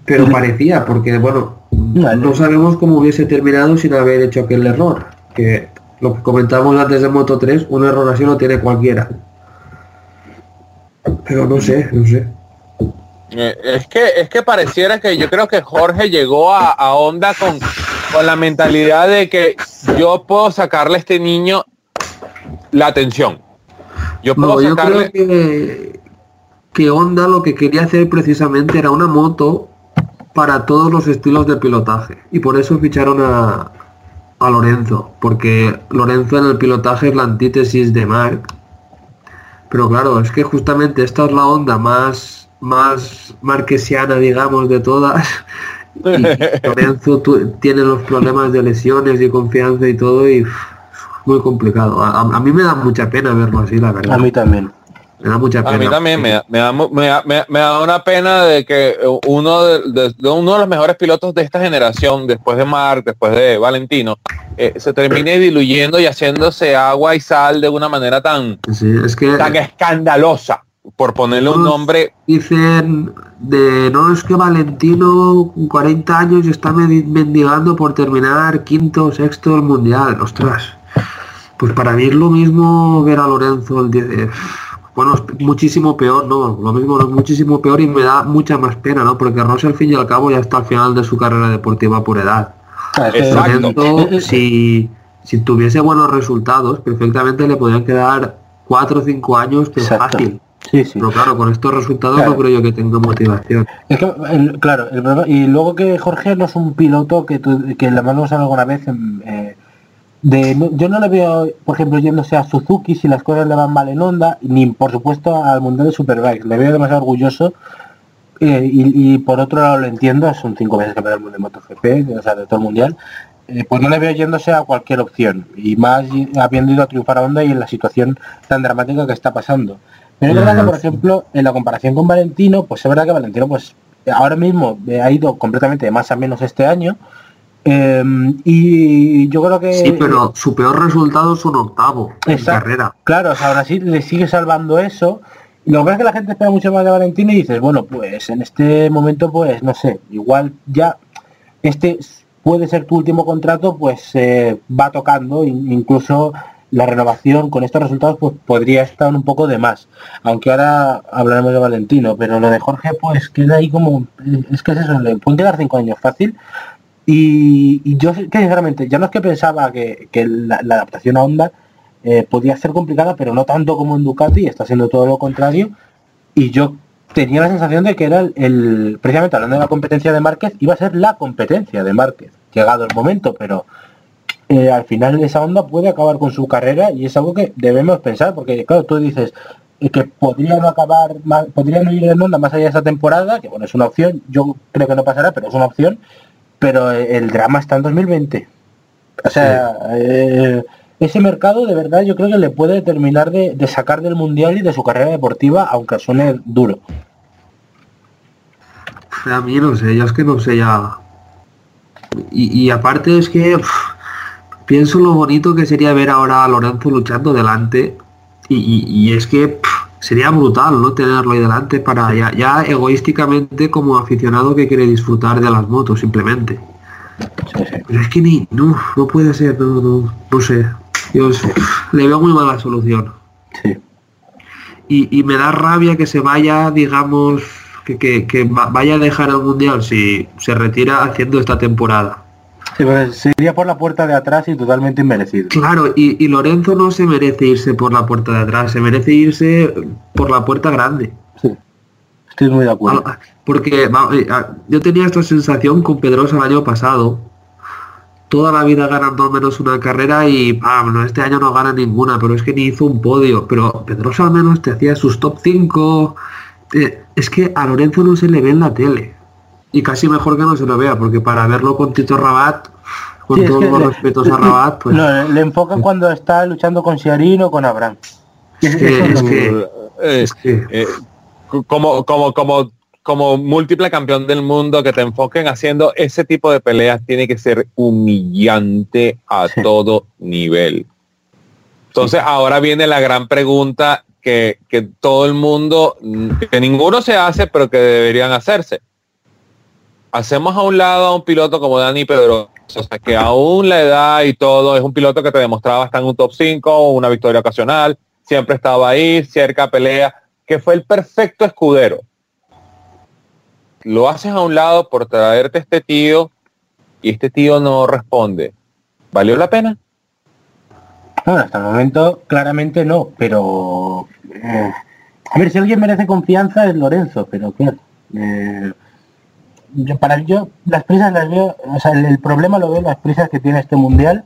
pero parecía, porque bueno, no sabemos cómo hubiese terminado sin haber hecho aquel error. Que lo que comentamos antes de Moto 3, un error así no tiene cualquiera. Pero no sé, no sé. Eh, es que, es que pareciera que yo creo que Jorge llegó a, a Onda con, con la mentalidad de que yo puedo sacarle a este niño la atención. Yo puedo sacarle... creo que, que Honda lo que quería hacer precisamente era una moto para todos los estilos de pilotaje. Y por eso ficharon a, a Lorenzo. Porque Lorenzo en el pilotaje es la antítesis de Mark pero claro, es que justamente esta es la onda más, más marquesiana, digamos, de todas. Y Lorenzo tiene los problemas de lesiones y confianza y todo y muy complicado. A, mí me da mucha pena verlo así, la verdad. A mí también. Me da mucha pena. A mí también me, da, me, da, una pena de que uno de, uno de los mejores pilotos de esta generación, después de Marc, después de Valentino, eh, se termine diluyendo y haciéndose agua y sal de una manera tan, es que, tan escandalosa, por ponerle un nombre. Dicen de no es que Valentino con 40 años está mendigando por terminar quinto sexto del mundial. Ostras. Pues para mí es lo mismo ver a Lorenzo el 10 bueno, es muchísimo peor, no, lo mismo es muchísimo peor y me da mucha más pena, ¿no? Porque Rossi al fin y al cabo ya está al final de su carrera deportiva por edad. Ah, Exacto. si, si tuviese buenos resultados, perfectamente le podrían quedar cuatro o cinco años, que es fácil. Sí, sí. Pero claro, con estos resultados no creo yo que tenga motivación. Es que, claro, y luego que Jorge no es un piloto que, que le mandamos alguna vez en, eh, yo no le veo, por ejemplo, yéndose a Suzuki si las cosas le van mal en onda, ni por supuesto al Mundial de Superbike. Le veo demasiado orgulloso eh, y, por otro lado lo entiendo, son cinco veces campeón del mundo de MotoGP, o sea, de todo el Mundial. Eh, pues no le veo yéndose a cualquier opción y más habiendo ido a triunfar a Honda y en la situación tan dramática que está pasando. Pero es verdad que, por ejemplo, en la comparación con Valentino, pues es verdad que Valentino, pues ahora mismo ha ido completamente de más a menos este año, Em, y yo creo que... Sí, pero su peor resultado es un octavo en carrera. Claro, o sea, ahora sí le sigue salvando eso. Lo que es que la gente espera mucho más de Valentín y dices, bueno, pues en este momento, pues no sé, igual ya este puede ser tu último contrato, pues eh, va tocando, incluso la renovación con estos resultados pues podría estar un poco de más. Aunque ahora hablaremos de Valentino, pero lo de Jorge pues queda ahí como, es que es eso, le pueden quedar cinco años fácil, y, yo que sinceramente, ya no es que pensaba que, la, adaptación a Honda eh, podía ser complicada, pero no tanto como en Ducati, está siendo todo lo contrario. Y yo tenía la sensación de que era el, precisamente hablando de la competencia de Márquez, iba a ser la competencia de Márquez, llegado el momento, pero eh, al final esa Honda puede acabar con su carrera y es algo que debemos pensar, porque claro, tú dices eh, que podría no acabar, podría no ir en Honda más allá de esa temporada, que bueno, es una opción, yo creo que no pasará, pero es una opción, pero el drama está en 2020. O sea, eh, ese mercado de verdad yo creo que le puede terminar de, sacar del mundial y de su carrera deportiva, aunque suene duro. A mí no sé, yo es que no sé ya. Y, aparte es que pienso lo bonito que sería ver ahora a Lorenzo luchando delante. Y, es que sería brutal no tenerlo ahí delante para ya, egoísticamente como aficionado que quiere disfrutar de las motos simplemente. Pero es que ni no no puede ser no, no, sé. Yo le veo muy mala solución. Sí. y, me da rabia que se vaya digamos que, que, vaya a dejar el mundial si se retira haciendo esta temporada Sí, pues sería por la puerta de atrás y totalmente inmerecido. Claro, y, Lorenzo no se merece irse por la puerta de atrás, se merece irse por la puerta grande. Sí, estoy muy de acuerdo. Ah, porque eh, ah, yo tenía esta sensación con Pedrosa el año pasado. Toda la vida ganando al menos una carrera y bueno, este año no gana ninguna, pero es que ni hizo un podio. Pero Pedrosa al menos te hacía sus top 5. Eh, es que a Lorenzo no se le ve en la tele y casi mejor que no se lo vea, porque para verlo con Tito Rabat, con todos los respetos a Rabat, pues... No, le enfocan cuando está luchando con Siarino o con Abraham. Es que, es que, eh, como, como, como, como múltiple campeón del mundo que te enfoquen haciendo ese tipo de peleas tiene que ser humillante a todo nivel. Entonces ahora viene la gran pregunta que, que todo el mundo, que ninguno se hace, pero que deberían hacerse hacemos a un lado a un piloto como Dani Pedro, o sea, que aún la edad y todo, es un piloto que te demostraba estar en un top 5, una victoria ocasional, siempre estaba ahí, cerca pelea, que fue el perfecto escudero. Lo haces a un lado por traerte este tío y este tío no responde. ¿Valió la pena? Bueno, hasta el momento claramente no, pero... Eh, a ver, si alguien merece confianza es Lorenzo, pero claro... Eh, yo, para yo las prisas las veo, o sea, el, problema lo veo las prisas que tiene este mundial,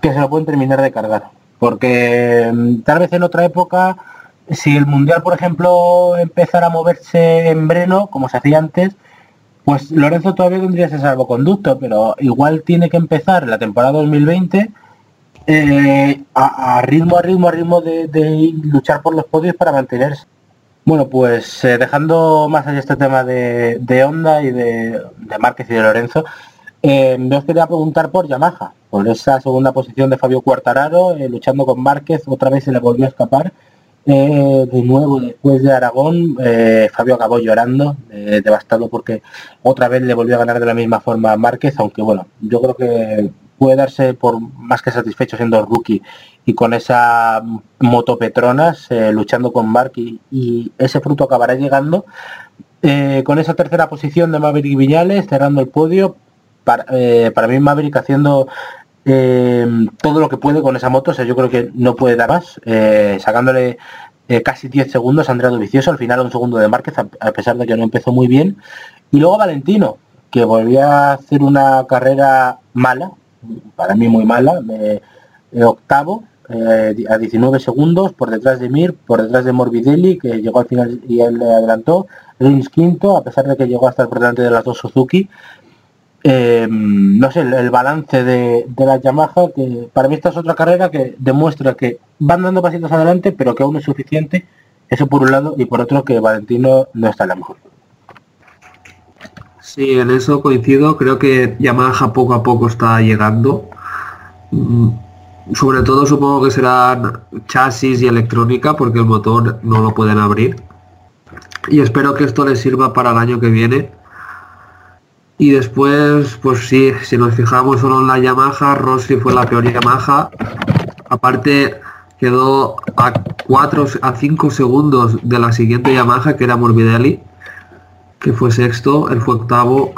que se lo pueden terminar de cargar. Porque mm, tal vez en otra época, si el mundial, por ejemplo, empezara a moverse en Breno, como se hacía antes, pues Lorenzo todavía tendría ese salvoconducto, pero igual tiene que empezar la temporada 2020 eh, a, ritmo, a ritmo, a ritmo de luchar por los podios para mantenerse. Bueno, pues eh, dejando más allá este tema de, de Honda y de, de, Márquez y de Lorenzo, eh, os quería preguntar por Yamaha, por esa segunda posición de Fabio Cuartararo, eh, luchando con Márquez, otra vez se le volvió a escapar. de nuevo, después de Aragón, Fabio acabó llorando, devastado porque otra vez le volvió a ganar de la misma forma a Márquez, aunque bueno, yo creo que puede darse por más que satisfecho siendo rookie y con esa moto Petronas eh, luchando con Mark y, ese fruto acabará llegando eh, con esa tercera posición de Maverick Viñales cerrando el podio para, eh, para mí Maverick haciendo todo lo que puede con esa moto o sea yo creo que no puede dar más sacándole casi 10 segundos a Andrea Vicioso al final un segundo de Márquez a, pesar de que no empezó muy bien y luego Valentino que volvía a hacer una carrera mala para mí muy mala, de octavo, eh, a 19 segundos, por detrás de Mir, por detrás de Morbidelli, que llegó al final y él le adelantó, Rins quinto, a pesar de que llegó hasta el por delante de las dos Suzuki. Em, no sé, el, balance de, la Yamaha, que para mí esta es otra carrera que demuestra que van dando pasitos adelante, pero que aún es suficiente, eso por un lado, y por otro que Valentino no está en la mejor. Sí, en eso coincido. Creo que Yamaha poco a poco está llegando. Mm, sobre todo supongo que serán chasis y electrónica porque el motor no lo pueden abrir. Y espero que esto les sirva para el año que viene. Y después, pues sí, si nos fijamos solo en la Yamaha, Rossi fue la peor Yamaha. Aparte, quedó a 4 a 5 segundos de la siguiente Yamaha, que era Morbidelli, que fue sexto, él fue octavo.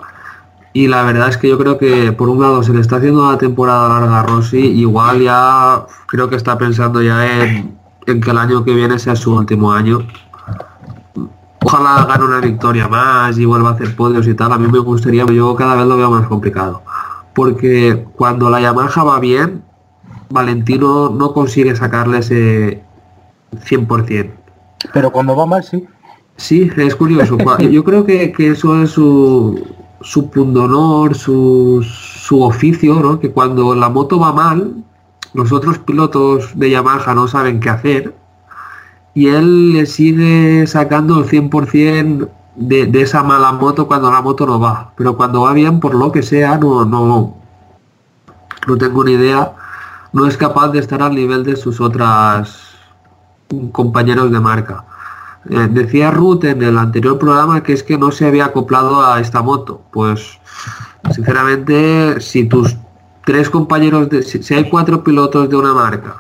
Y la verdad es que yo creo que por un lado se le está haciendo una temporada larga a Rossi, igual ya creo que está pensando ya en, que el año que viene sea su último año. Ojalá gane una victoria más y vuelva a hacer podios y tal. A mí me gustaría, yo cada vez lo veo más complicado. Porque cuando la Yamaha va bien, Valentino no consigue sacarle ese 100%. Pero cuando va mal, sí. Sí, es curioso. Yo creo que, que eso es su, su pundonor, su, su oficio, ¿no? Que cuando la moto va mal, los otros pilotos de Yamaha no saben qué hacer y él le sigue sacando el 100% de, de esa mala moto cuando la moto no va. Pero cuando va bien, por lo que sea, no, no, no tengo ni idea, no es capaz de estar al nivel de sus otras compañeros de marca. Eh, decía Ruth en el anterior programa que es que no se había acoplado a esta moto. Pues sinceramente, si tus tres compañeros, de, si, si hay cuatro pilotos de una marca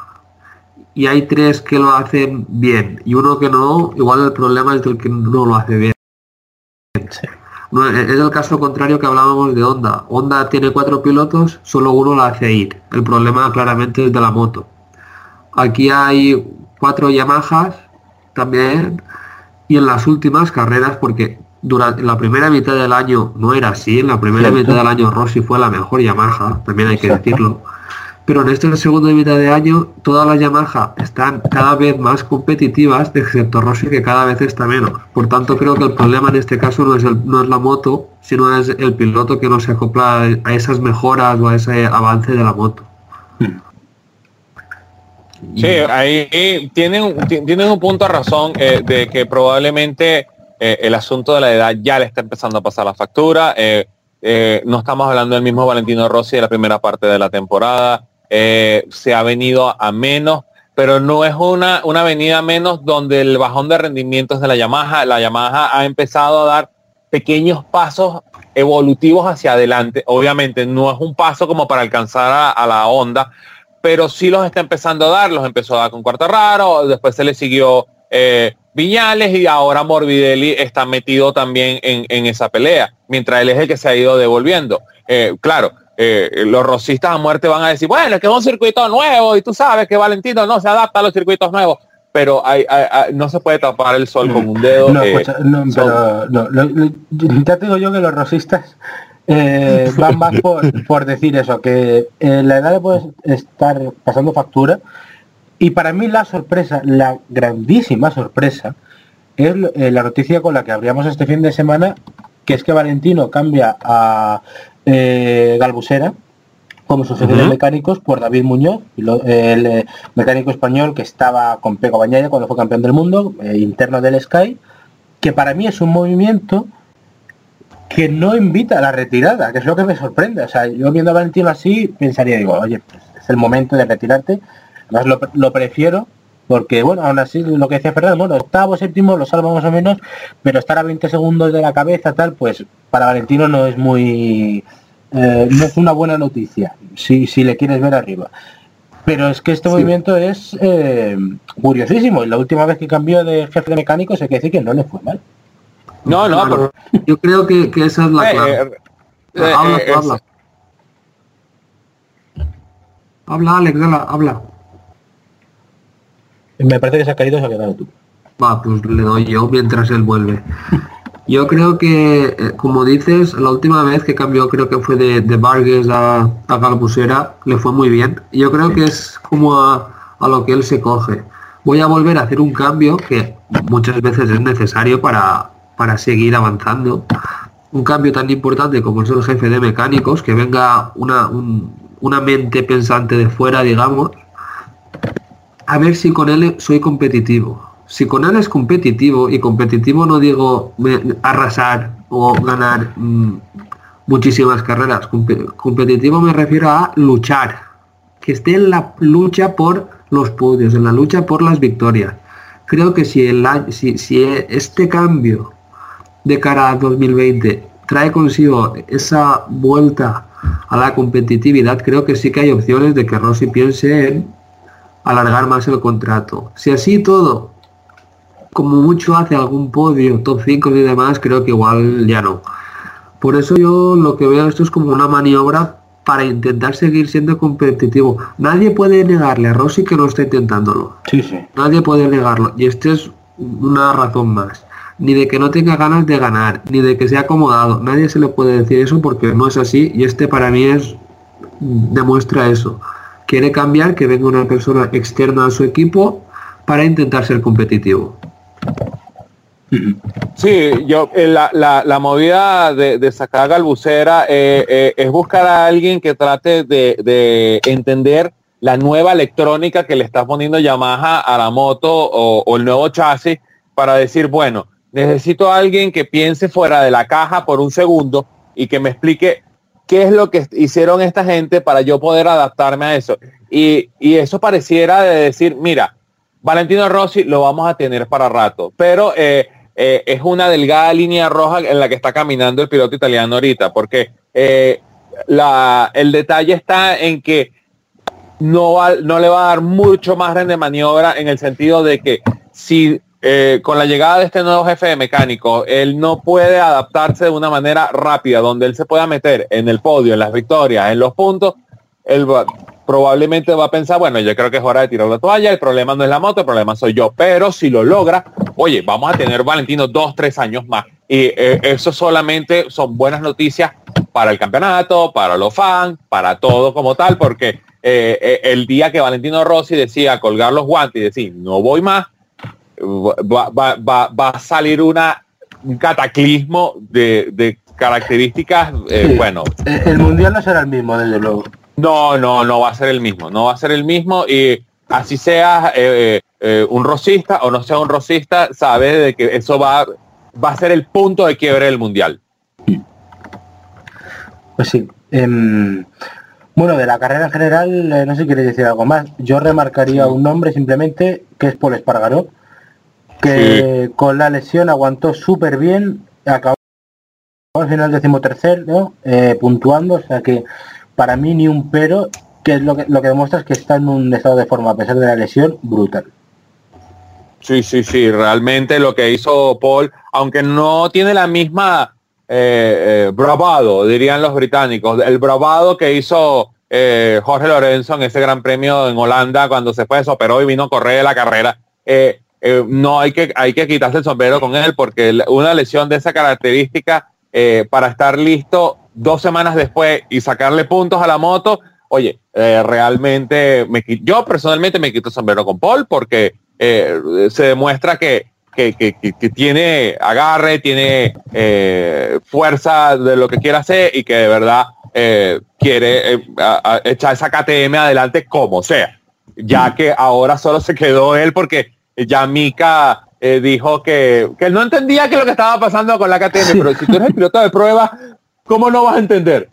y hay tres que lo hacen bien y uno que no, igual el problema es del que no lo hace bien. No, es el caso contrario que hablábamos de Honda. Honda tiene cuatro pilotos, solo uno la hace ir. El problema claramente es de la moto. Aquí hay cuatro Yamahas también y en las últimas carreras, porque durante la primera mitad del año no era así, en la primera Cierto. mitad del año Rossi fue la mejor Yamaha, también hay que Exacto. decirlo. Pero en esta segunda mitad de año todas las Yamaha están cada vez más competitivas, excepto Rossi que cada vez está menos. Por tanto creo que el problema en este caso no es, el- no es la moto, sino es el piloto que no se acopla a esas mejoras o a ese avance de la moto. Sí, ahí tienen, ti- tienen un punto de razón eh, de que probablemente eh, el asunto de la edad ya le está empezando a pasar la factura. eh, no estamos hablando del mismo Valentino Rossi de la primera parte de la temporada. se ha venido a menos, pero no es una, una venida a menos donde el bajón de rendimientos de la Yamaha, la Yamaha ha empezado a dar pequeños pasos evolutivos hacia adelante. Obviamente no es un paso como para alcanzar a, a la onda, pero sí los está empezando a dar, los empezó a dar con Cuarto Raro, después se le siguió eh, Viñales y ahora Morbidelli está metido también en, en esa pelea, mientras él es el que se ha ido devolviendo. Eh, claro, eh, los rosistas a muerte van a decir, bueno, es que es un circuito nuevo y tú sabes que Valentino no se adapta a los circuitos nuevos, pero hay- hay- hay- no se puede tapar el sol con un dedo. No, pues, pero no, lo- lo- ya te digo yo que los rosistas eh, van más por, por decir eso, que eh, la edad le puede estar pasando factura. Y para mí la sorpresa, la grandísima sorpresa, es eh, la noticia con la que abríamos este fin de semana, que es que Valentino cambia a eh, Galbusera como de Ujú. mecánicos por David Muñoz, el mecánico español que estaba con Pego Bañaya cuando fue campeón del mundo, interno del Sky, que para mí es un movimiento que no invita a la retirada, que es lo que me sorprende. O sea, yo viendo a Valentino así, pensaría, digo, oye, pues es el momento de retirarte. Además lo, lo prefiero, porque bueno, aún así lo que decía Fernando, bueno, octavo, séptimo, lo salva más o menos, pero estar a 20 segundos de la cabeza, tal, pues para Valentino no es muy eh, no es una buena noticia, si, si le quieres ver arriba. Pero es que este Sí. movimiento es eh, curiosísimo. Y la última vez que cambió de jefe de mecánicos hay que decir que no le fue mal. No, no, Claro. pero Yo creo que, que esa es la eh, clave. eh, eh, habla, eh, tú, habla. Habla, Alex, habla, habla. Me parece que se ha caído, se ha quedado tú. Va, pues le doy yo mientras él vuelve. Yo creo que, eh, como dices, la última vez que cambió creo que fue de, de Vargas a, a Galbusera, le fue muy bien. Yo creo que es como a, a lo que él se coge. Voy a volver a hacer un cambio que muchas veces es necesario para, para seguir avanzando. Un cambio tan importante como es el jefe de mecánicos, que venga una, un- una mente pensante de fuera, digamos, a ver si con él soy competitivo. Si con él es competitivo, y competitivo no digo arrasar o ganar mm, muchísimas carreras. competitivo me refiero a luchar, que esté en la lucha por los podios, en la lucha por las victorias. Creo que si, el, si, si este cambio de cara a 2020 trae consigo esa vuelta a la competitividad, creo que sí que hay opciones de que Rossi piense en alargar más el contrato. Si así todo, como mucho hace algún podio, top 5 y demás, creo que igual ya no. Por eso yo lo que veo esto es como una maniobra para intentar seguir siendo competitivo. Nadie puede negarle a Rossi que no está intentándolo. Sí, sí. Nadie puede negarlo. Y esta es una razón más. Ni de que no tenga ganas de ganar, ni de que sea acomodado. Nadie se le puede decir eso porque no es así. Y este para mí es demuestra eso. Quiere cambiar, que venga una persona externa a su equipo para intentar ser competitivo. Sí, yo eh, la, la, movida de, sacar Galbucera eh, eh, es buscar a alguien que trate de, entender la nueva electrónica que le está poniendo Yamaha a la moto o, el nuevo chasis para decir, bueno, necesito a alguien que piense fuera de la caja por un segundo y que me explique qué es lo que hicieron esta gente para yo poder adaptarme a eso. Y, y eso pareciera de decir, mira, Valentino Rossi lo vamos a tener para rato, pero eh, eh, es una delgada línea roja en la que está caminando el piloto italiano ahorita, porque eh, el detalle está en que no, no le va a dar mucho margen de maniobra en el sentido de que si con la llegada de este nuevo jefe de mecánico, él no puede adaptarse de una manera rápida, donde él se pueda meter en el podio, en las victorias, en los puntos, él probablemente va a pensar, bueno, yo creo que es hora de tirar la toalla, el problema no es la moto, el problema soy yo, pero si lo logra, oye, vamos a tener Valentino dos, tres años más. Y eh, eso solamente son buenas noticias para el campeonato, para los fans, para todo como tal, porque eh, eh, el día que Valentino Rossi decía colgar los guantes y decir, no voy más, va, a salir una, un cataclismo de, características, bueno. El mundial no será el mismo, desde luego. No, no, no va a ser el mismo, no va a ser el mismo y así sea eh, eh, un rosista o no sea un rosista, sabe de que eso va, va a ser el punto de quiebre del mundial. Pues sí. Em, bueno, de la carrera en general, eh, no sé si quieres decir algo más. Yo remarcaría un nombre simplemente, que es Paul Espargaró, que con la lesión aguantó súper bien, acabó al final decimotercer, ¿no? puntuando, o sea que para mí ni un pero, que es lo que, lo que demuestra es que está en un estado de forma, a pesar de la lesión, brutal. Sí, sí, sí, realmente lo que hizo Paul, aunque no tiene la misma eh, eh, bravado, dirían los británicos, el bravado que hizo eh, Jorge Lorenzo en ese gran premio en Holanda cuando se fue, se operó y vino a correr la carrera. No hay que, hay que quitarse el sombrero con él porque una lesión de esa característica para estar listo dos semanas después y sacarle puntos a la moto, oye, eh, realmente me, yo personalmente me quito sombrero con Paul porque eh, se demuestra que, que, tiene agarre, tiene eh, fuerza de lo que quiere hacer y que de verdad quiere echar esa KTM adelante como sea, ya que ahora solo se quedó él porque ya Mika dijo que, que no entendía que lo que estaba pasando con la KTM, pero si tú eres el piloto de prueba, ¿Cómo no vas a entender?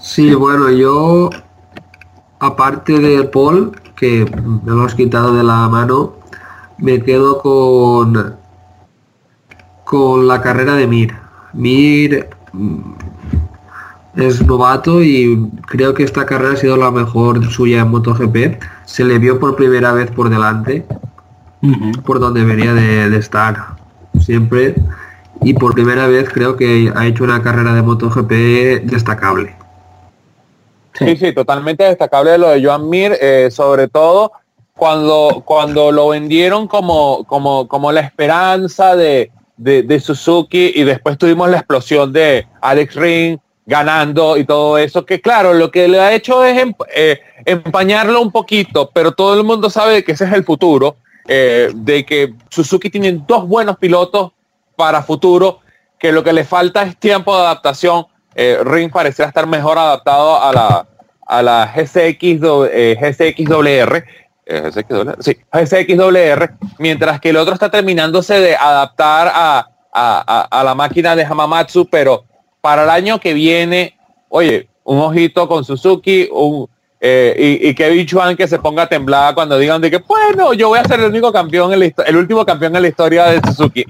Sí, bueno, yo, aparte de Paul, que me lo has quitado de la mano, me quedo con, con la carrera de Mir. Mir mm, es novato y creo que esta carrera ha sido la mejor suya en MotoGP. Se le vio por primera vez por delante, por donde venía de, de estar siempre y por primera vez creo que ha hecho una carrera de MotoGP destacable. Sí, sí, totalmente destacable lo de Joan Mir, eh, sobre todo cuando, cuando lo vendieron como, como, como la esperanza de, de, Suzuki y después tuvimos la explosión de Alex Ring ganando y todo eso, que claro, lo que le ha hecho es eh, empañarlo un poquito, pero todo el mundo sabe que ese es el futuro, eh, de que Suzuki tiene dos buenos pilotos para futuro, que lo que le falta es tiempo de adaptación. Eh, Ring pareciera estar mejor adaptado a la, a la GCX, eh, GCXWR, eh, sí, GCXWR, mientras que el otro está terminándose de adaptar a, a, la máquina de Hamamatsu, pero para el año que viene, oye, un ojito con Suzuki, un, eh, y, que Kevin que se ponga temblada cuando digan de que, bueno, yo voy a ser el único campeón, en el último campeón en la historia de Suzuki.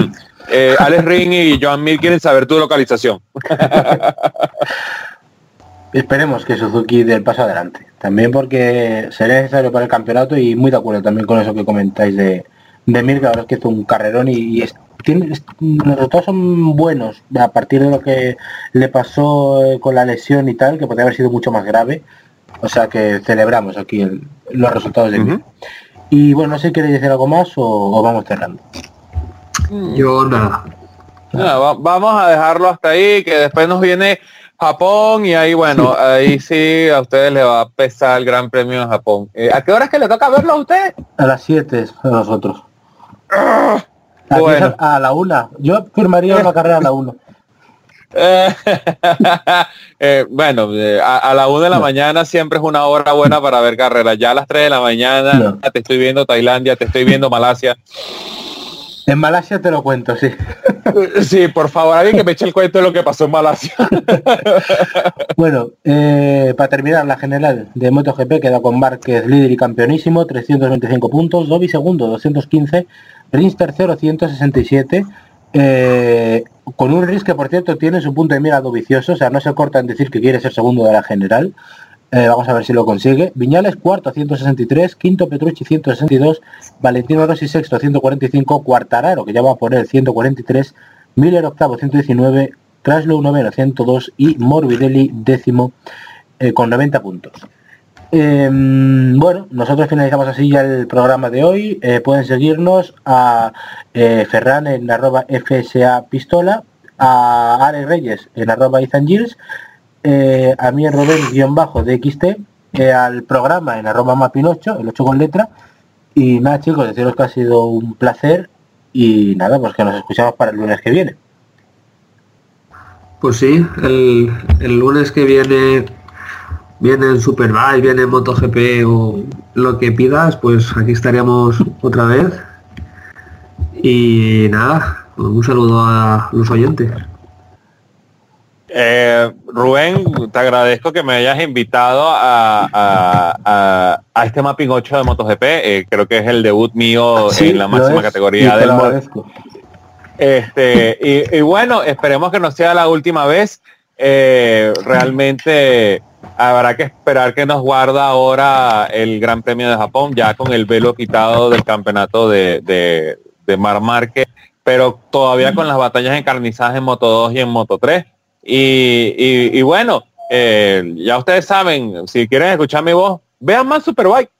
eh, Alex Ring y Joan Mir quieren saber tu localización. Esperemos que Suzuki dé el paso adelante. También porque sería necesario para el campeonato y muy de acuerdo también con eso que comentáis de, de Mir, que ahora es que hizo un carrerón y, tiene, los resultados son buenos a partir de lo que le pasó eh, con la lesión y tal, que podría haber sido mucho más grave. O sea que celebramos aquí los resultados de Mir. Y bueno, no sé si queréis decir algo más o, vamos cerrando. Yo nada. vamos a dejarlo hasta ahí, que después nos viene Japón y ahí bueno, ahí sí a ustedes le va a pesar el Gran Premio de Japón. Eh, ¿A qué hora es que le toca verlo a usted? A las 7 a nosotros. Bueno. A, la una. Yo firmaría una carrera a la 1. Eh, bueno, eh, a, la 1 de la mañana siempre es una hora buena para ver carreras. Ya a las 3 de la mañana te estoy viendo Tailandia, te estoy viendo Malasia. En Malasia te lo cuento, sí. Sí, por favor, alguien que me eche el cuento de lo que pasó en Malasia. Bueno, eh, para terminar, la general de MotoGP queda con Márquez líder y campeonísimo, 325 puntos, Dobby segundo, 215, Rins tercero, 167, eh, con un Rins por cierto tiene su punto de mira vicioso, o sea, no se corta en decir que quiere ser segundo de la general. Eh, vamos a ver si lo consigue. Viñales cuarto 163, quinto Petrucci 162, Valentino Rossi sexto 145, Cuartararo que ya va por él 143, Miller octavo 119, Kraslow noveno 102 y Morbidelli décimo eh, con 90 puntos. Em, bueno, nosotros finalizamos así ya el programa de hoy. Eh, pueden seguirnos a Ferran en arroba FSA Pistola, a Are Reyes en arroba Ethan Gilles eh, a mí en Robert-bajo de XT, eh, al programa en arroba mapin8, el 8 con letra. Y nada chicos, deciros que ha sido un placer y nada, pues que nos escuchamos para el lunes que viene. Pues sí, el, lunes que viene viene el Superbike, viene MotoGP o lo que pidas, pues aquí estaríamos otra vez. Y nada, un saludo a los oyentes. Eh, Rubén, te agradezco que me hayas invitado a, este Mapping 8 de MotoGP. Eh, creo que es el debut mío en la máxima categoría del mundo. Este, y, bueno, esperemos que no sea la última vez. Eh, realmente habrá que esperar que nos guarda ahora el Gran Premio de Japón, ya con el velo quitado del campeonato de, de, de Mar Márquez, pero todavía con las batallas encarnizadas en Moto 2 y en Moto 3 y, bueno, eh, ya ustedes saben, si quieren escuchar mi voz, vean más Superbike.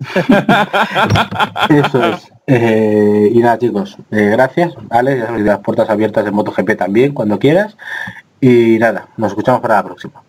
Eso es. Eh, y nada chicos, eh, gracias, Alex, las puertas abiertas de MotoGP también, cuando quieras. Y nada, nos escuchamos para la próxima.